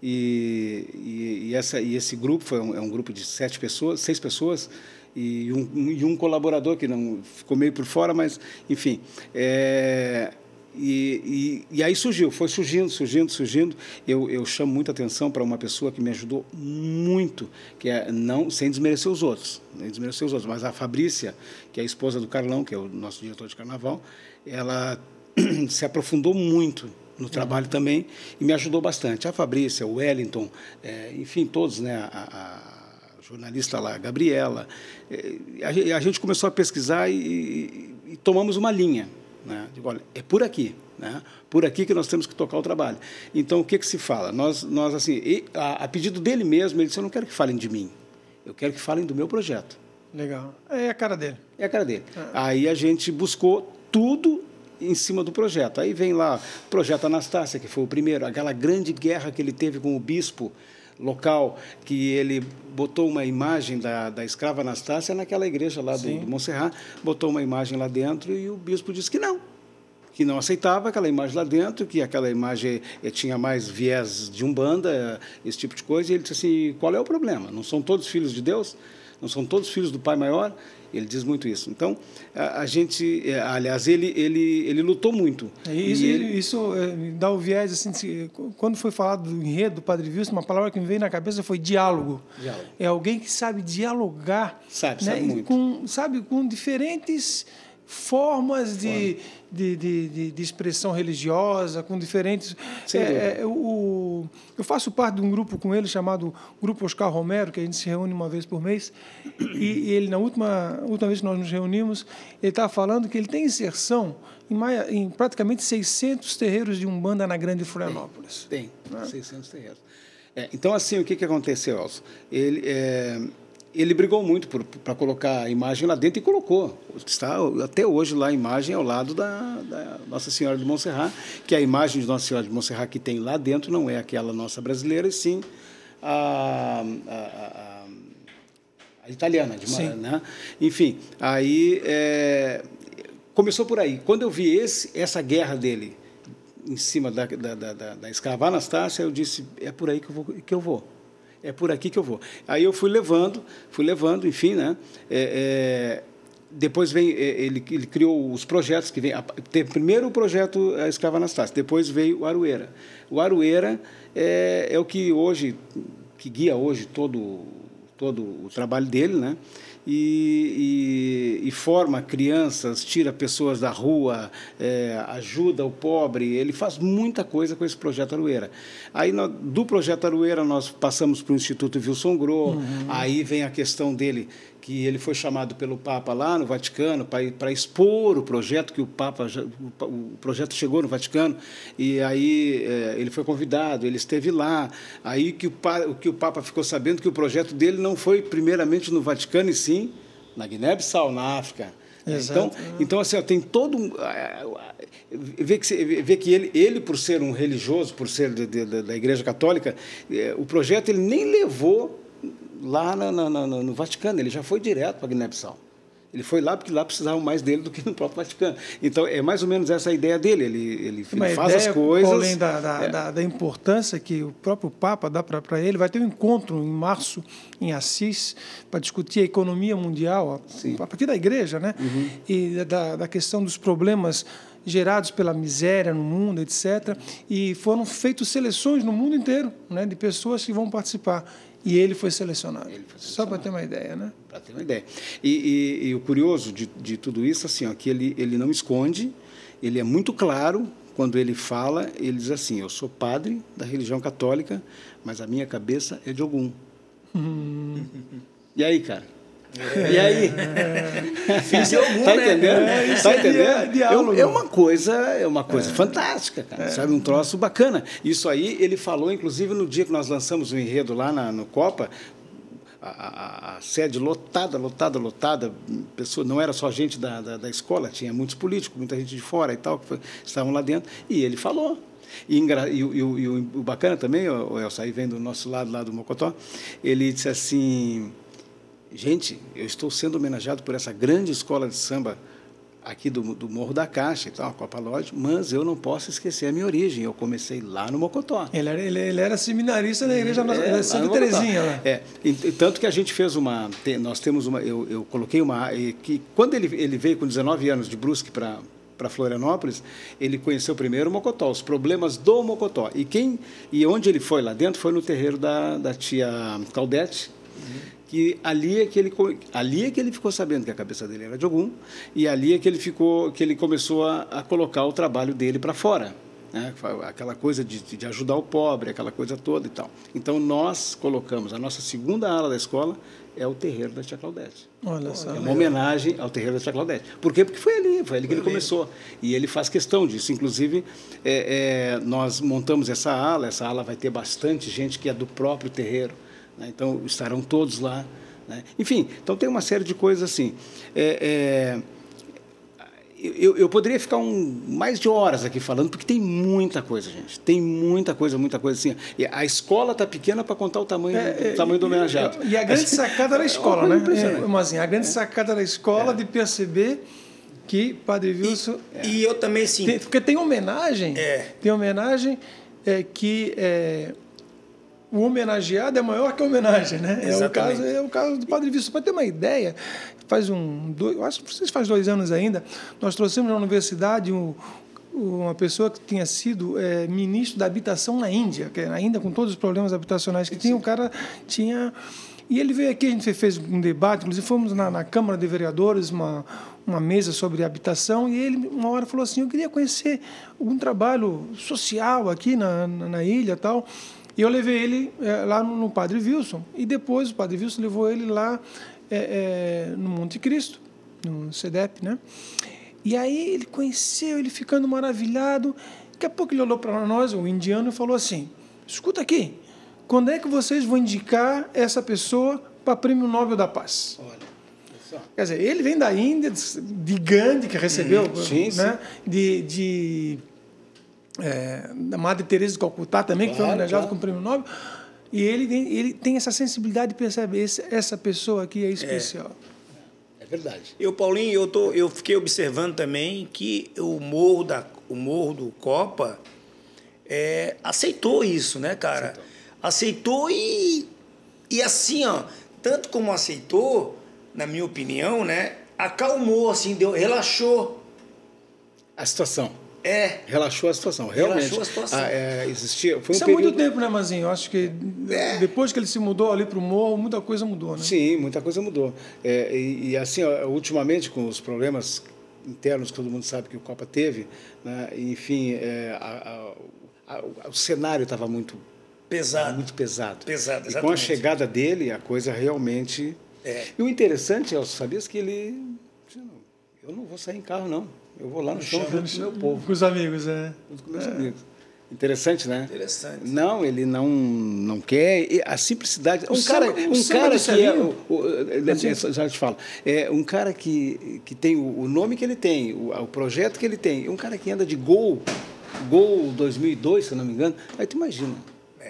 E, e, e essa, e esse grupo foi um, é um grupo de sete pessoas, seis pessoas, e um, e um colaborador que não ficou meio por fora, mas, enfim. É, e, e, e, aí surgiu, foi surgindo, surgindo, surgindo. Eu, eu chamo muita atenção para uma pessoa que me ajudou muito, que é não sem desmerecer os outros, nem desmerecer os outros, mas a Fabrícia, que é a esposa do Carlão, que é o nosso diretor de carnaval, ela se aprofundou muito no trabalho uhum. também e me ajudou bastante. A Fabrícia, o Wellington, é, enfim, todos, né? A, a, jornalista lá, a Gabriela. É, a, gente começou a pesquisar e, e tomamos uma linha né? Digo, olha, é por aqui, né? por aqui que nós temos que tocar o trabalho. Então, o que, que se fala? Nós, nós assim, a, a pedido dele mesmo, ele disse, eu não quero que falem de mim, eu quero que falem do meu projeto. Legal. É a cara dele. É a cara dele. Ah. Aí a gente buscou tudo em cima do projeto. Aí vem lá o projeto Anastácia, que foi o primeiro, aquela grande guerra que ele teve com o bispo local, que ele botou uma imagem da, da escrava Anastácia naquela igreja lá do, do Montserrat, botou uma imagem lá dentro e o bispo disse que não, que não aceitava aquela imagem lá dentro, que aquela imagem eh, tinha mais viés de umbanda, esse tipo de coisa, e ele disse assim, qual é o problema? Não são todos filhos de Deus? Não são todos filhos do Pai Maior? Ele diz muito isso. Então, a, a gente, é, aliás, ele, ele, ele lutou muito. É, isso, ele... isso é, dá o viés, assim, quando foi falado do enredo do Padre Wilson, uma palavra que me veio na cabeça foi diálogo. diálogo. É alguém que sabe dialogar. Sabe, né? sabe muito. Com, sabe, com diferentes formas de, de, de, de, expressão religiosa, com diferentes. É, é, o, eu faço parte de um grupo com ele chamado Grupo Oscar Romero, que a gente se reúne uma vez por mês, e, ele, na última, última vez que nós nos reunimos, ele estava falando que ele tem inserção em, maia, em praticamente 600 terreiros de Umbanda na Grande Florianópolis. Tem, tem né? 600 terreiros. É, então, assim, o que, que aconteceu, Elcio? Ele. Ele brigou muito para colocar a imagem lá dentro e colocou. Está até hoje lá a imagem ao lado da, da, Nossa Senhora de Montserrat, que a imagem de Nossa Senhora de Montserrat que tem lá dentro não é aquela nossa brasileira, e sim a, a, a, a italiana, de sim. né? Enfim, aí é, começou por aí. Quando eu vi esse, essa guerra dele em cima da, da, da, da escrava Anastácia, eu disse, é por aí que eu vou. Que eu vou é por aqui que eu vou. Aí eu fui levando, fui levando, enfim, né? É, é, depois vem é, ele, ele criou os projetos que vem tem primeiro o projeto a escrava Anastácia depois veio o Arueira o Arueira é, é o que hoje que guia hoje todo todo o trabalho dele né e, e, e, forma crianças, tira pessoas da rua, é, ajuda o pobre. Ele faz muita coisa com esse projeto Arueira. Aí, no, do projeto Arueira, nós passamos para o Instituto Wilson Gro, uhum. aí vem a questão dele que ele foi chamado pelo Papa lá no Vaticano para expor o projeto que o Papa o projeto chegou no Vaticano e aí é, ele foi convidado ele esteve lá aí que o, que o Papa ficou sabendo que o projeto dele não foi primeiramente no Vaticano e sim na Guiné-Bissau na África Então, então assim, ó, tem todo um. Vê que, vê que ele, ele, por ser um religioso, por ser de, de, da Igreja Católica, é, o projeto ele nem levou lá no, no, no Vaticano, ele já foi direto para Guiné-Bissau. Ele foi lá porque lá precisavam mais dele do que no próprio Vaticano. Então, é mais ou menos essa a ideia dele. Ele, ele, ele faz ideia, as coisas. Além da, da, é. da, da, importância que o próprio Papa dá para ele, vai ter um encontro em março em Assis para discutir a economia mundial, a, a partir da igreja, né? Uhum. E da, da questão dos problemas gerados pela miséria no mundo, etc. E foram feitas seleções no mundo inteiro né, de pessoas que vão participar. E ele foi selecionado. Ele foi selecionado. Só para ter uma ideia, né? Para ter uma ideia. E, e, e, o curioso de, de tudo isso, assim, ó, que ele, ele não esconde, ele é muito claro quando ele fala, ele diz assim: Eu sou padre da religião católica, mas a minha cabeça é de algum. Hum. E aí, cara? É. E aí? É. Fiz algum, tá entendendo? Né? tá entendendo? É, é, uma coisa, é uma coisa é. fantástica, cara. Sabe, um troço bacana. Isso aí ele falou, inclusive, no dia que nós lançamos o enredo lá na, no Copa, a, a, a, sede lotada, lotada, lotada. Pessoa, não era só gente da, da, da, escola, tinha muitos políticos, muita gente de fora e tal, que foi, estavam lá dentro. E ele falou. E, e, e, e o, o, bacana também, o Elsa, aí vem do nosso lado, lá do Mocotó, ele disse assim gente, eu estou sendo homenageado por essa grande escola de samba aqui do, do Morro da Caixa, então, a Copa Lodge, mas eu não posso esquecer a minha origem. Eu comecei lá no Mocotó. Ele era, ele, ele era seminarista da igreja é, Santa Terezinha. É, e, e, tanto que a gente fez uma, nós temos uma, eu, eu coloquei uma, que quando ele, ele veio com 19 anos de Brusque para para Florianópolis, ele conheceu primeiro o Mocotó, os problemas do Mocotó. E quem e onde ele foi lá dentro foi no terreiro da, da tia Claudete, uhum que ali é que ele ali é que ele ficou sabendo que a cabeça dele era de algum e ali é que ele ficou que ele começou a, a colocar o trabalho dele para fora né? aquela coisa de, de ajudar o pobre aquela coisa toda e tal então nós colocamos a nossa segunda ala da escola é o terreiro da Tia Claudete. Olha só. É uma homenagem ao terreiro da Tia Claudete. Por quê? Porque foi ali, foi ali que ele começou. E ele faz questão disso. Inclusive, é, é, nós montamos essa ala, essa ala vai ter bastante gente que é do próprio terreiro. Né? Então, estarão todos lá. Né? Enfim, então tem uma série de coisas assim. É, é, eu, eu, poderia ficar um, mais de horas aqui falando, porque tem muita coisa, gente. Tem muita coisa, muita coisa assim. E a escola está pequena para contar o tamanho, é, o tamanho do homenageado. E a grande sacada da é escola, né? É, mas assim, a grande sacada da escola de perceber que Padre Wilson. E, e eu também sim. Tem, porque tem homenagem. É. Tem homenagem é, que é, o homenageado é maior que a homenagem, né? É o caso, é o caso do Padre Vício. Para ter uma ideia, faz um, dois, acho que faz dois anos ainda, nós trouxemos na universidade um, uma pessoa que tinha sido é, ministro da habitação na Índia, que ainda com todos os problemas habitacionais que tinha, o cara tinha e ele veio aqui, a gente fez um debate, inclusive fomos na, na Câmara de Vereadores, uma, uma mesa sobre habitação, e ele uma hora falou assim, eu queria conhecer algum trabalho social aqui na, na, na ilha tal. E eu levei ele é, lá no, no, Padre Wilson. E depois o Padre Wilson levou ele lá é, é, no Monte Cristo, no CEDEP, né? E aí ele conheceu, ele ficando maravilhado. Daqui a pouco ele olhou para nós, o indiano, e falou assim: Escuta aqui, quando é que vocês vão indicar essa pessoa para Prêmio Nobel da Paz? Olha. Quer dizer, ele vem da Índia, de Gandhi, que recebeu, sim, né? Sim. De, de é, da Madre Teresa de Calcutá também, claro, que foi homenageado claro. com o prêmio Nobel. E ele, ele tem essa sensibilidade de perceber esse, essa pessoa aqui é especial. É, é verdade. Eu, Paulinho, eu, tô, eu fiquei observando também que o morro, da, o morro do Copa é, aceitou isso, né, cara? Aceitou, aceitou e, e assim, ó, tanto como aceitou, na minha opinião, né, acalmou, assim, deu, relaxou. A situação. É. Relaxou a situação, realmente. Relaxou a situação. Ah, é, existia, foi Isso um é muito tempo, né, Mazinho? Eu acho que é. depois que ele se mudou ali para o morro, muita coisa mudou, né? Sim, muita coisa mudou. É, e, e, assim, ó, ultimamente, com os problemas internos que todo mundo sabe que o Copa teve, né, enfim, é, a, a, a, o cenário estava muito pesado. Muito pesado. Pesado, exatamente. E com a chegada dele, a coisa realmente... É. E o interessante, Elcio, sabias que ele... Eu não vou sair em carro, não. Eu vou lá no, no chão junto com o meu povo. Com os amigos, é. Junto com meus é. amigos. Interessante, né? Interessante. Não, ele não, não quer. e A simplicidade. O Um cara, samba- o um cara que é. O- o- Já te falo. É um cara que, que tem o o nome que ele tem, o, o projeto que ele tem. Um cara que anda de gol, gol 2002, se eu não me engano. Aí tu imagina.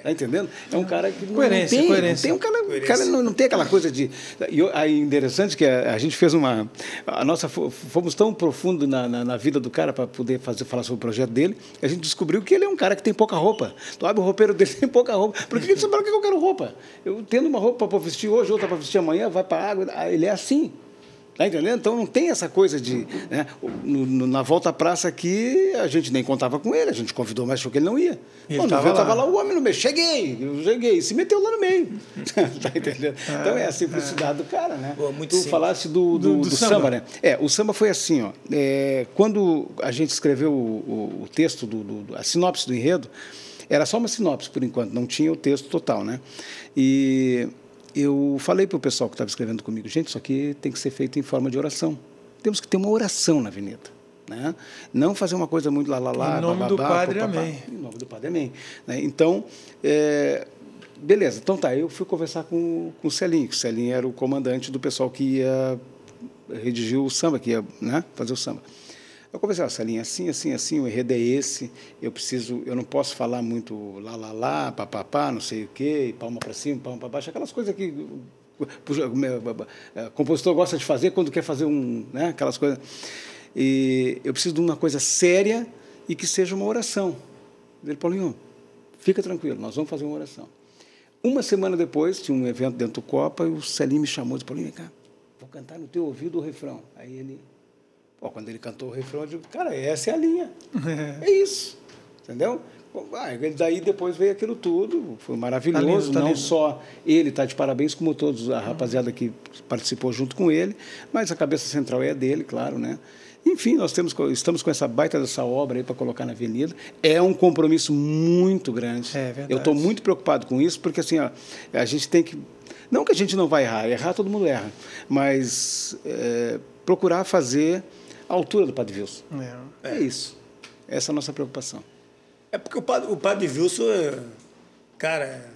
Tá entendendo? É um cara que não Coerência, tem, coerência. Não tem um cara, o Coerência. cara não, não tem aquela coisa de. E aí interessante que a, a gente fez uma. A nossa fo- fomos tão profundo na, na, na vida do cara para poder fazer falar sobre o projeto dele. A gente descobriu que ele é um cara que tem pouca roupa. Tu abre o roupeiro dele tem pouca roupa. Por que que você fala que eu quero roupa? Eu tendo uma roupa para vestir hoje, outra para vestir amanhã, vai para a água. Ah, Ele é assim. Tá entendendo? Então não tem essa coisa de. Né? No- no- na volta à praça aqui, a gente nem contava com ele, a gente convidou, mas achou que ele não ia. Ele Quando tava veio, lá. lá o homem no meio. Cheguei, eu cheguei, se meteu lá no meio. tá entendendo? Então é a simplicidade do cara, né? Pô, muito tu simples. falasse do, do, Do- do samba. samba. né? É, o samba foi assim, ó. É, quando a gente escreveu o, o- o texto, do- a sinopse do enredo, era só uma sinopse por enquanto, não tinha o texto total, né? E eu falei para o pessoal que estava escrevendo comigo, gente, isso aqui tem que ser feito em forma de oração. Temos que ter uma oração na avenida. Né? Não fazer uma coisa muito lá, lá, lá. Em nome do Padre, papapá. amém. Em nome do Padre, amém. Né? Então, é, beleza. Então tá, eu fui conversar com, com o Celinho, que o Celinho era o comandante do pessoal que ia redigir o samba, que ia né, fazer o samba. Eu conversei, ó, Celinho, assim, assim, assim, o enredo é esse, eu preciso, eu não posso falar muito lá, lá, lá, papapá, não sei o quê, palma para cima, palma para baixo, aquelas coisas que o compositor gosta de fazer quando quer fazer um, né, aquelas coisas. E eu preciso de uma coisa séria e que seja uma oração. Ele, Paulinho, fica tranquilo, nós vamos fazer uma oração. Uma semana depois, tinha um evento dentro do Copa, e o Celinho me chamou e disse, Paulinho, vem cá, vou cantar no teu ouvido o refrão. Aí ele, Pô, quando ele cantou o refrão, eu digo, cara, essa é a linha. É isso. Entendeu? Ah, daí depois veio aquilo tudo, foi maravilhoso. Tá lindo, tá não lindo. só ele está de parabéns, como todos, a rapaziada que participou junto com ele, mas a cabeça central é a dele, claro, né? Enfim, nós temos, estamos com essa baita dessa obra aí para colocar na avenida. É um compromisso muito grande. É verdade. Eu estou muito preocupado com isso, porque assim, ó, a gente tem que. Não que a gente não vai errar, errar todo mundo erra, mas é, procurar fazer a altura do Padre Wilson. É. É isso. Essa é a nossa preocupação. É porque o padre, o padre Wilson, é- cara,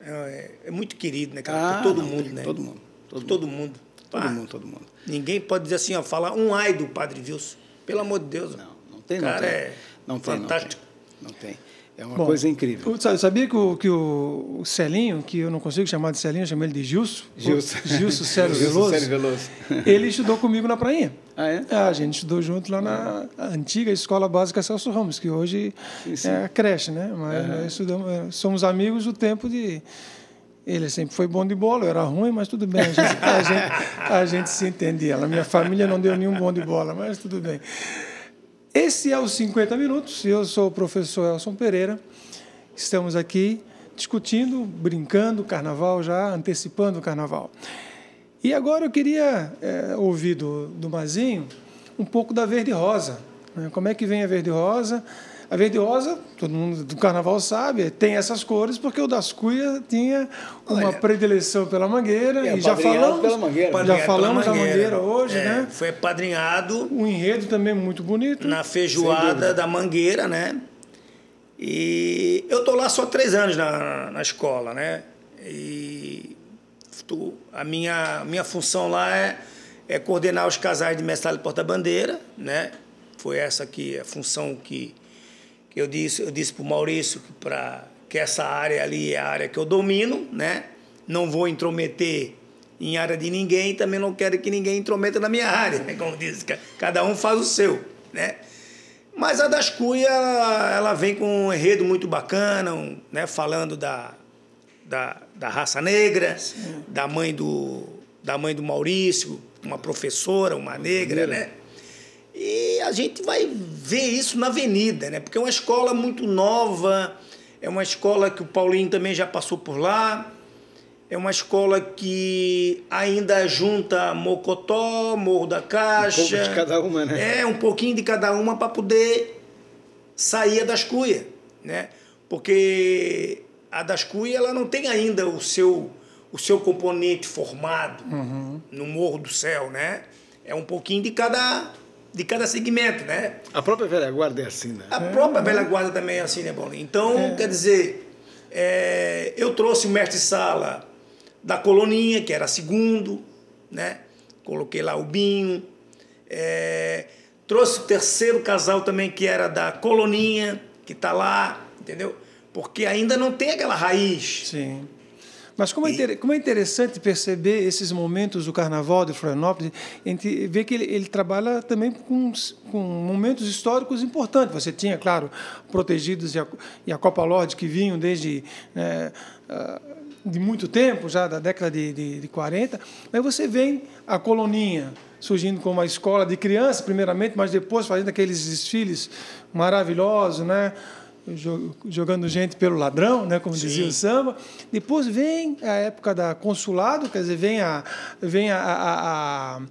é, é muito querido, né, cara? Por todo Ah, não, mundo, né? Todo mundo. Todo, Todo mundo. mundo. Todo Pá, mundo, todo mundo. Ninguém pode dizer assim, ó, falar um ai do padre Wilson. Pelo amor de Deus. Não, não tem, não cara tem. é não tem, fantástico. Não tem. Não tem. É uma Bom, coisa incrível. o- sabe- Sabia que o, que o o Celinho, que eu não consigo chamar de Celinho, eu chamo ele de Gilson. Gilson. Gilson Célio Gilson Veloso. Célio Veloso. Ele estudou comigo na prainha. Ah, é? a gente estudou junto lá na antiga Escola Básica Celso Ramos, que hoje Sim, sim. é a creche, né? Mas nós estudamos, é, somos amigos do tempo de. Ele sempre foi bom de bola, eu era ruim, mas tudo bem, a gente, a gente, a gente se entendia. Na minha família não deu nenhum bom de bola, mas tudo bem. Esse é os 50 Minutos, eu sou o professor Elson Pereira. Estamos aqui discutindo, brincando, carnaval já, antecipando o carnaval. E agora eu queria eh, ouvir do, do Mazinho um pouco da Verde Rosa. né? Como é que vem a Verde Rosa? A Verde Rosa, todo mundo do carnaval sabe, tem essas cores porque o das Cuias tinha uma Olha, predileção pela mangueira É, e já falamos, pela Mangueira. já Padrinhado falamos da mangueira hoje, É, né? Foi apadrinhado Um enredo também muito bonito. na feijoada da Mangueira, né? E eu tô lá só três anos na, na escola, né? E tu- a minha, minha função lá é, é coordenar os casais de mestre de porta-bandeira, né? Foi essa aqui a função que, que eu disse, eu disse para o Maurício que, pra, que essa área ali é a área que eu domino, né? Não vou intrometer em área de ninguém, também não quero que ninguém intrometa na minha área, né? como diz, ca- cada um faz o seu, né? Mas a das Cuia, ela, ela vem com um enredo muito bacana, um, né? falando da, da, da raça negra, da mãe do da mãe do Maurício, uma professora, uma negra, né? E a gente vai ver isso na avenida, né? Porque é uma escola muito nova, é uma escola que o Paulinho também já passou por lá. É uma escola que ainda junta Mocotó, Morro da Caixa. Um pouco de cada uma, né? É, um pouquinho de cada uma para poder sair das cuias, né? Porque a das cuias ela não tem ainda o seu o seu componente formado no Morro do Céu, né? É um pouquinho de cada de cada segmento, né? A própria velha guarda é assim, né? A própria velha guarda também é assim, né, Paulinho? Então, quer dizer, é, eu trouxe o mestre-sala da Coloninha, que era segundo, né? Coloquei lá o Binho. É, trouxe o terceiro casal também, que era da Coloninha, que está lá, entendeu? Porque ainda não tem aquela raiz. Sim. Mas como é, inter... como é interessante perceber esses momentos do Carnaval de Florianópolis, a gente vê que ele, ele trabalha também com, com momentos históricos importantes. Você tinha, claro, Protegidos e a, e a Copa Lorde, que vinham desde né, ah, de muito tempo, já da década de, de, de 40, mas você vem a Coloninha, surgindo como uma escola de crianças, primeiramente, mas depois fazendo aqueles desfiles maravilhosos, né? Jogando gente pelo ladrão, né, como Sim. dizia o samba. Depois vem a época da consulado, quer dizer, vem a, vem a, a, a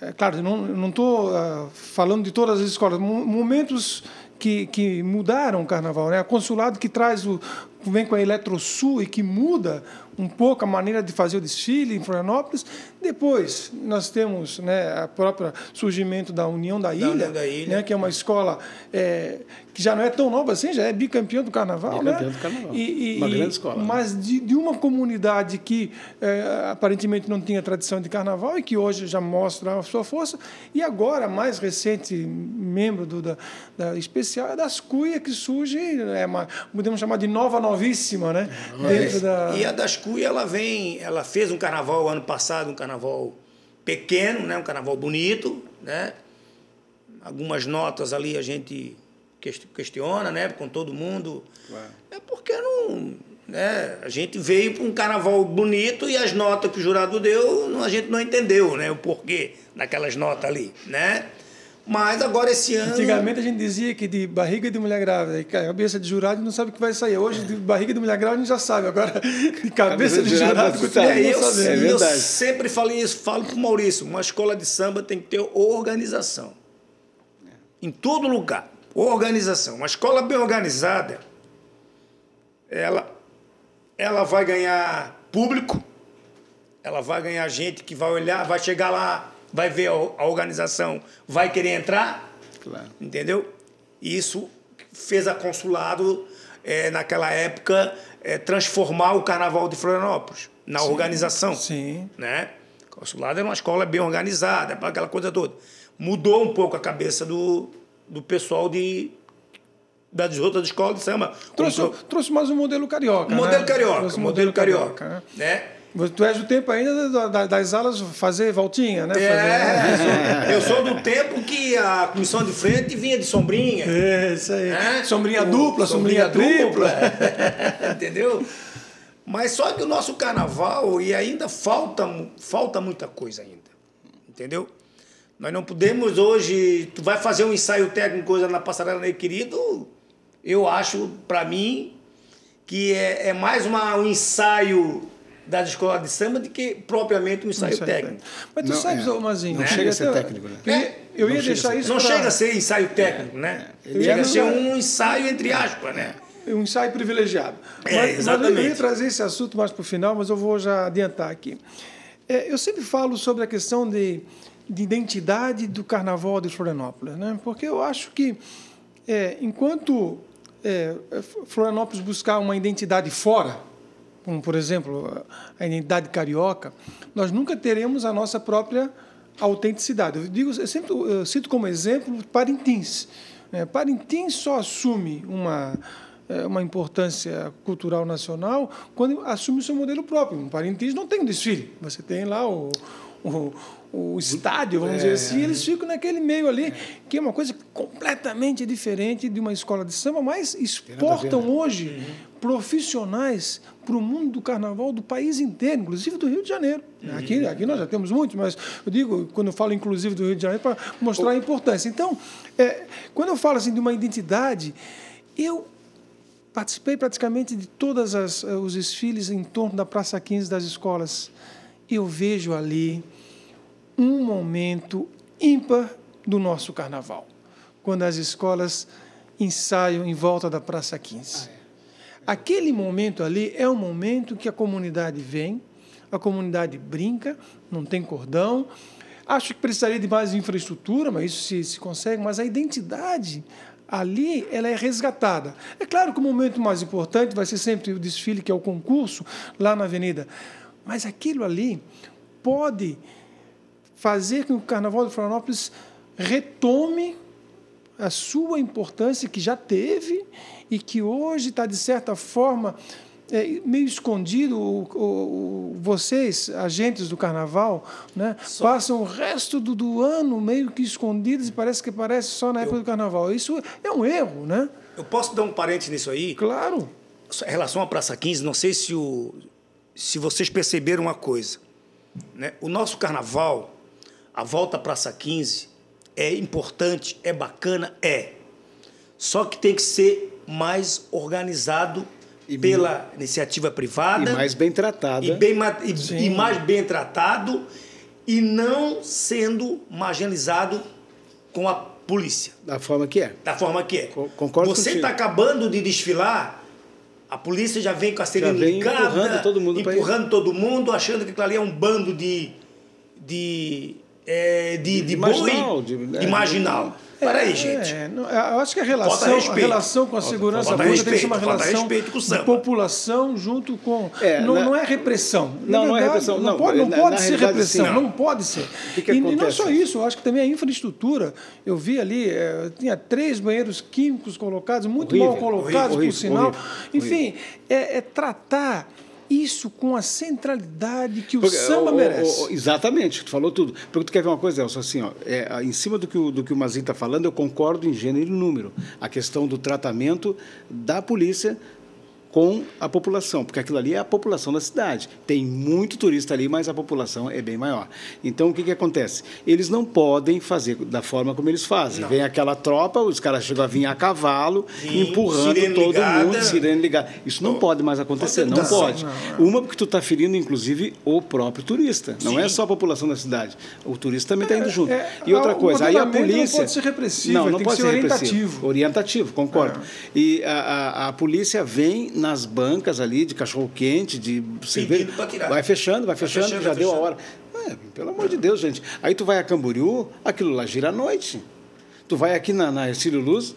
é, claro, não estou uh, falando de todas as escolas, momentos que, que mudaram o carnaval, né? A consulado que traz o vem com a Eletrosul e que muda um pouco a maneira de fazer o desfile em Florianópolis. Depois, nós temos né, a própria surgimento da União da Ilha, da União da Ilha. Né, que é uma escola é, que já não é tão nova assim, já é bicampeão do Carnaval. Bicampeão né? do Carnaval. E, e, uma grande escola. Mas né? de, de, uma comunidade que é, aparentemente não tinha tradição de Carnaval e que hoje já mostra a sua força. E agora, mais recente membro do, da, da especial é das Cuia, que surge, é uma, podemos chamar de nova novíssima, né? Da... E a das Cuia, ela vem, ela fez um carnaval ano passado, um carnaval pequeno, né? um carnaval bonito, né? Algumas notas ali a gente questiona, né, com todo mundo. Claro. É porque não, né, a gente veio para um carnaval bonito e as notas que o jurado deu, a gente não entendeu, né, o porquê daquelas notas ali, né? Mas agora esse ano. Antigamente a gente dizia que de barriga de mulher grávida, e cabeça de jurado não sabe o que vai sair. Hoje, de barriga de mulher grávida a gente já sabe. Agora, de cabeça, cabeça de, jurado, jurado é, eu, é eu sempre falei isso, falo para o Maurício: uma escola de samba tem que ter organização. Em todo lugar. Organização. Uma escola bem organizada, ela, ela vai ganhar público, ela vai ganhar gente que vai olhar, vai chegar lá, vai ver a, organização, vai querer entrar. Claro. Entendeu? Isso fez a consulado, é, naquela época, é, transformar o carnaval de Florianópolis na sim, organização. Sim. Né? O consulado era uma escola bem organizada, aquela coisa toda. Mudou um pouco a cabeça do, do pessoal de das outras escolas de samba. Trouxe, trouxe mais um modelo carioca. Um modelo né? carioca. Modelo, modelo carioca. carioca né? né? Tu és do tempo ainda das aulas fazer voltinha, né? É, fazer... eu sou do tempo que a comissão de frente vinha de sombrinha. É, isso aí. É? Sombrinha dupla, sombrinha, sombrinha tripla. Entendeu? Mas só que o nosso carnaval, e ainda falta, falta muita coisa ainda. Entendeu? Nós não podemos hoje. Tu vai fazer um ensaio técnico coisa na passarela Ney Querido, eu acho, para mim, que é, é mais uma, um ensaio das escolas de samba do que propriamente um ensaio, ensaio técnico. técnico. Mas tu não, sabes, é, Mazinho, não chega a ser técnico, né? Eu, ia deixar isso. Não pra... chega a ser ensaio técnico, é. né? Chega a ser um ensaio entre aspas, né? Um ensaio privilegiado. É, mas, exatamente. Mas eu ia trazer esse assunto mais para o final, mas eu vou já adiantar aqui. É, eu sempre falo sobre a questão de de identidade do Carnaval de Florianópolis, né? Porque eu acho que é, enquanto é, Florianópolis buscar uma identidade fora, como por exemplo a identidade carioca, nós nunca teremos a nossa própria autenticidade. Eu digo, eu sempre eu cito como exemplo Parintins. É, Parintins só assume uma é, uma importância cultural nacional quando assume o seu modelo próprio. Parintins não tem um desfile. Você tem lá o, o, o estádio, vamos é. dizer assim, eles ficam naquele meio ali, que é uma coisa completamente diferente de uma escola de samba, mas exportam né? hoje uhum. profissionais para o mundo do carnaval do país inteiro, inclusive do Rio de Janeiro. Uhum. Aqui, aqui nós já temos muitos, mas eu digo, quando eu falo inclusive do Rio de Janeiro, para mostrar a importância. Então, é, quando eu falo assim de uma identidade, eu participei praticamente de todos os desfiles em torno da Praça 15 das escolas. Eu vejo ali um momento ímpar do nosso carnaval, quando as escolas ensaiam em volta da Praça 15. Ah, é. Aquele momento ali é um momento que a comunidade vem, a comunidade brinca, não tem cordão, Acho que precisaria de mais infraestrutura, mas isso se, se consegue, mas a identidade ali ela é resgatada. É claro que o momento mais importante vai ser sempre o desfile, que é o concurso, lá na avenida. Mas aquilo ali pode fazer com que o Carnaval de Florianópolis retome a sua importância que já teve e que hoje está, de certa forma, é, meio escondido. O, o, vocês, agentes do carnaval, né, só... passam o resto do, do, ano meio que escondidos e parece que aparece só na época Eu... do carnaval. Isso é um erro, né? Eu posso dar um parente nisso aí? Claro. Em relação à Praça 15, não sei se, o, se vocês perceberam uma coisa. Né? O nosso carnaval, a volta à Praça 15, é importante, é bacana, é. Só que tem que ser mais organizado e pela iniciativa privada. E mais bem tratado. E, bem, e, e, mais bem tratado e não sendo marginalizado com a polícia. Da forma que é. Da forma que é. Concordo Você está acabando de desfilar, a polícia já vem com a sirene ligada, empurrando todo mundo, empurrando todo mundo achando que aquilo ali é um bando de... de é, de, de, de marginal, de, de é, marginal. Peraí, é, gente. É, não, eu acho que a relação, a relação com a segurança pública respeito, tem que ser uma relação de população junto com. É, não, na, não é repressão. Não, verdade, não é repressão. Não, não pode, não na, pode na ser repressão. Sim, não. pode ser. Que que e, e, não só isso, eu acho que também a infraestrutura. Eu vi ali, é, tinha três banheiros químicos colocados, muito horrível, mal colocados, horrível, por sinal. Horrível, Enfim, é, é tratar isso com a centralidade que o Porque, samba merece. exatamente, tu falou tudo. Porque tu quer ver uma coisa, Elcio, assim, ó, é, em cima do que o, do que o Mazin está falando, eu concordo em gênero e número. A questão do tratamento da polícia com a população, porque aquilo ali é a população da cidade. Tem muito turista ali, mas a população é bem maior. Então, o que, que acontece? Eles não podem fazer da forma como eles fazem. Não. Vem aquela tropa, os caras chegam a vir a cavalo, Sim, empurrando todo ligada. mundo, sirene ligada. Isso não oh, pode mais acontecer, não pode. Não, Uma, porque tu está ferindo, inclusive, o próprio turista. Não Sim. é só a população da cidade. O turista também está indo junto. É, e outra coisa, aí a polícia... Não pode ser repressivo, não, não pode ser, ser orientativo. Orientativo, concordo. É. E a, a, a polícia vem nas bancas ali de cachorro-quente, de cerveja. Vai fechando, vai fechando, vai fechando já deu fechando. a hora. É, pelo amor de Deus, gente. Aí tu vai a Camboriú, aquilo lá gira à noite. Tu vai aqui na, na Ercílio Luz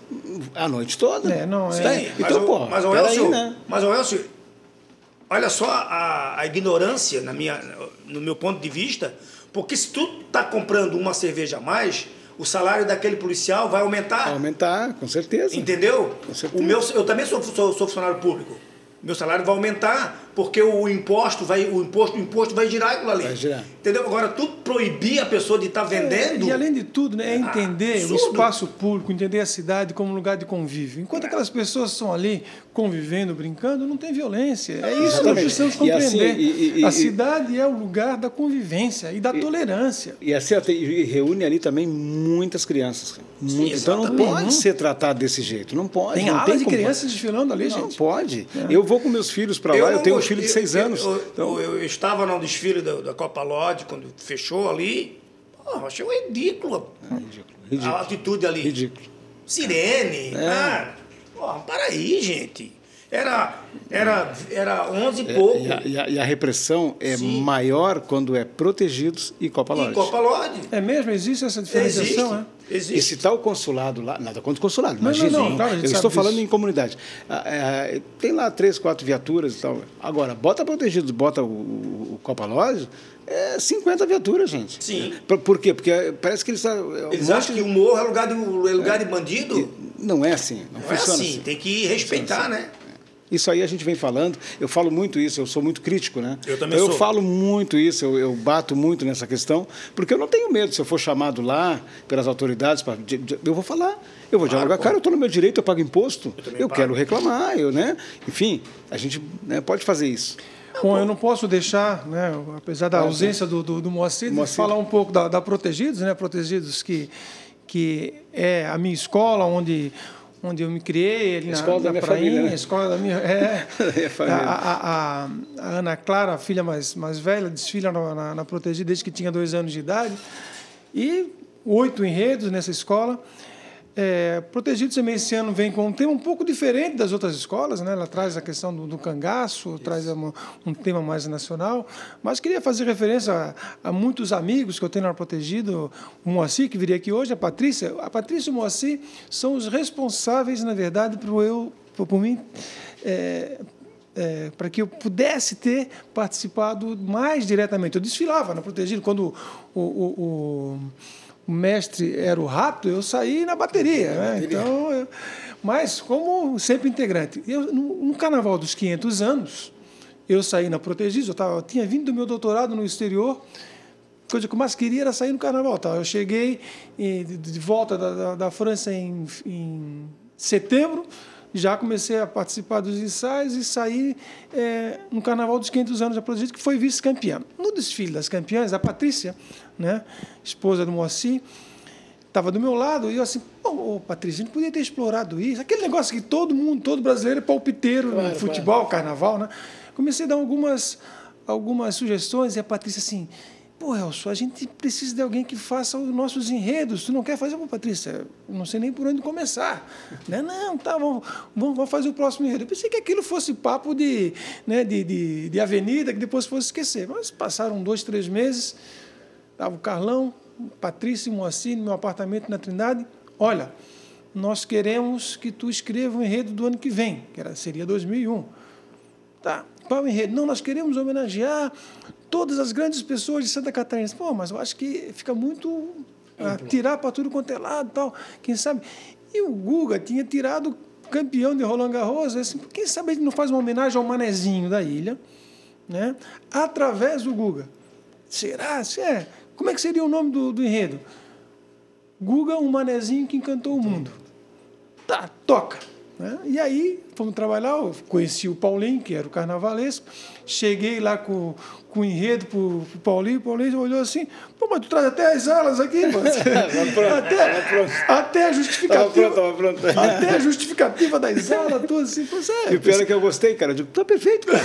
a noite toda. É, não é. então, mas, pô, mas o Elcio, aí, né? mas o Elcio, olha só a, a ignorância na minha, no meu ponto de vista, porque se tu tá comprando uma cerveja a mais, o salário daquele policial vai aumentar. Vai aumentar, com certeza. Entendeu? Com certeza. O meu, eu também sou, sou, sou funcionário público meu salário vai aumentar, porque o imposto vai, o imposto, o imposto vai girar aquilo ali. Vai girar. Entendeu? Agora, tu proibir a pessoa de estar tá vendendo. É, e além de tudo, né, é entender ah, o espaço público, entender a cidade como lugar de convívio. Enquanto aquelas pessoas estão ali convivendo, brincando, não tem violência. É isso que nós precisamos compreender. E assim, e, e, a cidade é o lugar da convivência e da tolerância. E assim, reúne ali também muitas crianças. Sim, então não pode uhum. ser tratado desse jeito. Não pode. Tem alas de crianças desfilando ali, não, gente. Não pode. É. Eu vou com meus filhos para lá, eu, tenho um filho de seis eu, anos. Eu, então... eu, estava no desfile da, da Copa Lodge, quando fechou ali. Pô, achei ridículo. É, ridículo, ridículo. A atitude ali. Ridículo. Sirene. É. Ah, pô, para aí, gente. Era, era, era 11 e pouco. É, e, a, e, a, repressão é Sim. maior quando é protegidos e Copa Lodge. E Copa Lodge. É mesmo? Existe essa diferenciação? Existe. É? Existe. E se está o consulado lá, nada contra o consulado, imagina. Não, não, claro, eu estou falando em comunidade. Ah, é, tem lá três, quatro viaturas e tal. Agora, bota protegidos, bota o, o, Copa Lodge, é 50 viaturas, gente. Sim. Por, por quê? Porque parece que eles... É eles um acham que o morro é lugar de, é lugar de bandido? Não é assim. Não, não funciona é assim. assim. Tem que respeitar, assim. né? Isso aí a gente vem falando, eu falo muito isso, eu sou muito crítico, né? Eu também eu sou. Eu falo muito isso, eu, eu, bato muito nessa questão, porque eu não tenho medo, se eu for chamado lá pelas autoridades, pra, eu vou falar, eu vou dialogar, claro, cara, eu estou no meu direito, eu pago imposto, eu, eu quero reclamar, eu, né? Enfim, a gente né, pode fazer isso. Bom, eu não posso deixar, né, apesar da ausência do, do, do Moacir, Moacir. falar um pouco da, da Protegidos, né? Protegidos que, que é a minha escola, onde onde eu me criei, na, escola na da minha prainha, família, né? escola da minha, é, a, a, a, a, Ana Clara, a filha mais, mais velha, desfila na, na, na Protegida desde que tinha dois anos de idade, e oito enredos nessa escola. É, Protegido também esse ano vem com um tema um pouco diferente das outras escolas, né? Ela traz a questão do, do cangaço, Isso. traz uma, um tema mais nacional, mas queria fazer referência a, a, muitos amigos que eu tenho na Protegido, o Moacir, que viria aqui hoje, a Patrícia. A Patrícia e o Moacir são os responsáveis, na verdade, por eu, por, por mim, é, é, para que eu pudesse ter participado mais diretamente. Eu desfilava na Protegido quando o, o, o o mestre era o rato, eu saí na bateria. Né? Então, eu, mas como sempre integrante. Eu, no, carnaval dos 500 anos, eu saí na Protegis, eu, tava, eu tinha vindo do meu doutorado no exterior, coisa que eu mais queria era sair no carnaval. Tá? Eu cheguei de, volta da, da, da França em, em setembro, já comecei a participar dos ensaios e saí é, no Carnaval dos 500 anos da Prodigito, que foi vice-campeã. No desfile das campeãs, a Patrícia, né, esposa do Moacir, estava do meu lado e eu assim, ô oh, Patrícia, a gente podia ter explorado isso. Aquele negócio que todo mundo, todo brasileiro é palpiteiro claro, no futebol, claro. carnaval, né? Comecei a dar algumas, algumas sugestões e a Patrícia assim, Pô, Elcio, a gente precisa de alguém que faça os nossos enredos. Tu não quer fazer? Pô, Patrícia, não sei nem por onde começar. né? Não, tá, vamos, vamos fazer o próximo enredo. Eu pensei que aquilo fosse papo de, né, de, de, de avenida, que depois fosse esquecer. Mas passaram dois, três meses, estava o Carlão, Patrícia e Moacir no meu apartamento na Trindade. Olha, nós queremos que tu escreva o enredo do ano que vem, que era, seria 2001. Tá, qual o enredo? Não, nós queremos homenagear todas as grandes pessoas de Santa Catarina. Pô, mas eu acho que fica muito a tirar para tudo quanto é lado tal. Quem sabe? E o Guga tinha tirado campeão de Roland Garros. Assim, quem sabe ele não faz uma homenagem ao manezinho da ilha, né? através do Guga. Será? Se é. Como é que seria o nome do, do enredo? Guga, um manezinho que encantou o mundo. Tá, toca. Né? E aí fomos trabalhar, eu conheci o Paulinho, que era o carnavalesco, cheguei lá com, com o enredo para o Paulinho, o Paulinho olhou assim, pô, mas tu traz até as alas aqui, mano. até, até a justificativa. Tava pronto, tava pronto. Até a justificativa das alas, tudo assim. Pô, é, e o pior é que eu gostei, cara. Eu digo, tá perfeito, cara.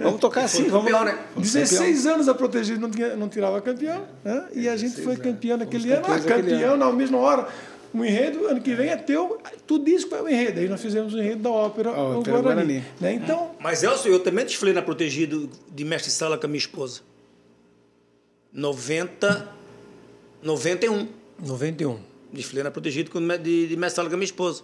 Vamos tocar assim, vamos lá. Né? 16 anos a proteger não, tinha, não tirava campeão, né? E a gente foi campeão naquele ano, ah, campeão na mesma hora o enredo, ano que vem é teu, tu diz que foi o enredo. Aí nós fizemos o enredo da ópera, oh, Guarani. Guarani. Né? Então, Mas Elcio, eu também desfilei na Protegido de Mestre Sala com a minha esposa. 90, 91. 91. Desfilei na Protegido de, de Mestre Sala com a minha esposa.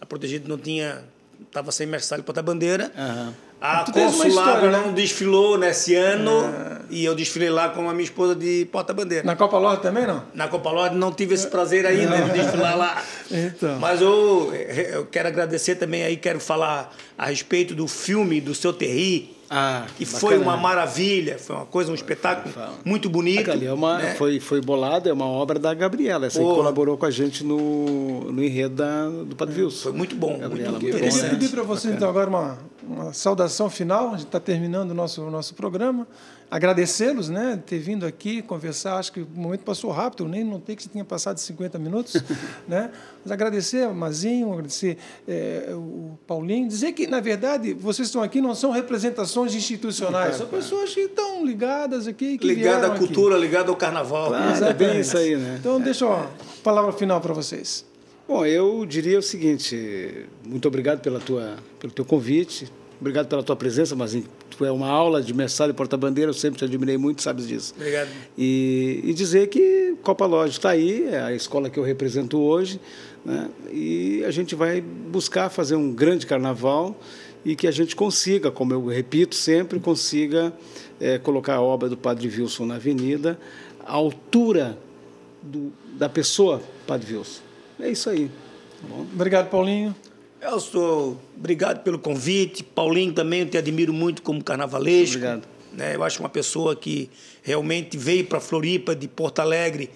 A Protegido não tinha, estava sem Mestre Sala e porta-bandeira. Uhum. A consulada não né? desfilou nesse ano é. e eu desfilei lá com a minha esposa de porta-bandeira. Na Copa Lorde também não? Na Copa Lorde não tive esse prazer ainda de desfilar lá. Então. Mas eu, eu quero agradecer também aí, quero falar a respeito do filme do seu Terry ah, que bacana, foi uma maravilha, foi uma coisa, um espetáculo muito bonito. Ali é uma, né? foi, foi bolado, é uma obra da Gabriela, essa que colaborou com a gente no, no enredo da, do Padre Wilson. Foi muito bom, Gabriela, muito, muito interessante. Eu pedir para vocês então agora uma, uma saudação final, a gente está terminando o nosso, nosso programa agradecê-los, né, ter vindo aqui conversar. Acho que o momento passou rápido, eu nem notei que você tinha passado 50 minutos, né? Mas agradecer a Mazinho, agradecer é, o Paulinho, dizer que na verdade vocês estão aqui não são representações institucionais, são pessoas que estão ligadas aqui, ligada à cultura, ligada ao carnaval. Claro, é bem isso aí, né? Então deixa eu, a palavra final para vocês. Bom, eu diria o seguinte: muito obrigado pela tua, pelo teu convite, obrigado pela tua presença, Mazinho tu é uma aula de mestre e porta-bandeira, eu sempre te admirei muito, sabes disso. Obrigado. E, e dizer que Copa Lógico está aí, é a escola que eu represento hoje, né? e a gente vai buscar fazer um grande carnaval e que a gente consiga, como eu repito sempre, consiga é, colocar a obra do Padre Wilson na avenida à altura do, da pessoa Padre Wilson. É isso aí. Tá Obrigado, Paulinho. Eu sou obrigado pelo convite. Paulinho também, eu te admiro muito como carnavalesco. Obrigado. Né? Eu acho uma pessoa que realmente veio para Floripa, de Porto Alegre,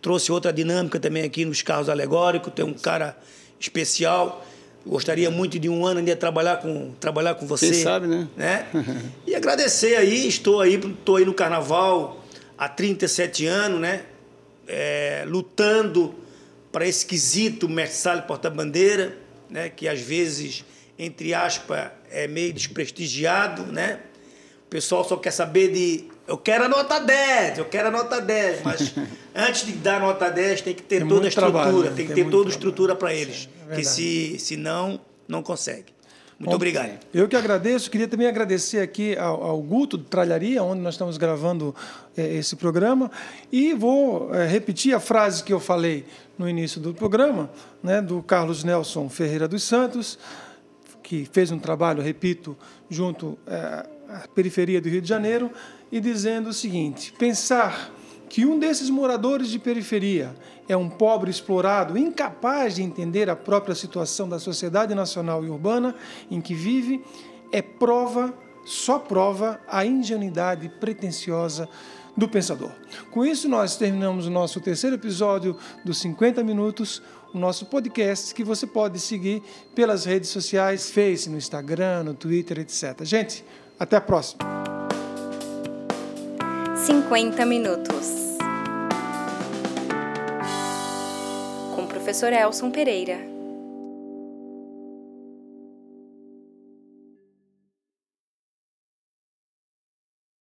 trouxe outra dinâmica também aqui nos carros alegóricos. Tem um cara especial. Gostaria muito de um ano ainda trabalhar com, trabalhar com você. Quem sabe, né? né? E agradecer aí, estou aí, estou aí no carnaval há 37 anos, né? É, lutando para esse quesito Mersalho Porta-Bandeira né, que às vezes, entre aspas, é meio desprestigiado, né? O pessoal só quer saber de eu quero a nota 10, eu quero a nota 10, mas antes de dar nota 10 tem que ter tem toda a estrutura, trabalho, tem que tem ter toda a estrutura para eles, é que se, se não, não consegue. Muito Bom, obrigado. Eu que agradeço. Queria também agradecer aqui ao, ao Guto do Tralharia, onde nós estamos gravando é, esse programa. E vou é, repetir a frase que eu falei no início do programa, né, do Carlos Nelson Ferreira dos Santos, que fez um trabalho, repito, junto é, à periferia do Rio de Janeiro, e dizendo o seguinte: pensar que um desses moradores de periferia é um pobre explorado, incapaz de entender a própria situação da sociedade nacional e urbana em que vive, é prova, só prova a ingenuidade pretensiosa do pensador. Com isso, nós terminamos o nosso terceiro episódio dos 50 Minutos, o nosso podcast que você pode seguir pelas redes sociais, Face, no Instagram, no Twitter, etc. Gente, até a próxima. 50 Minutos. professor Elson Pereira.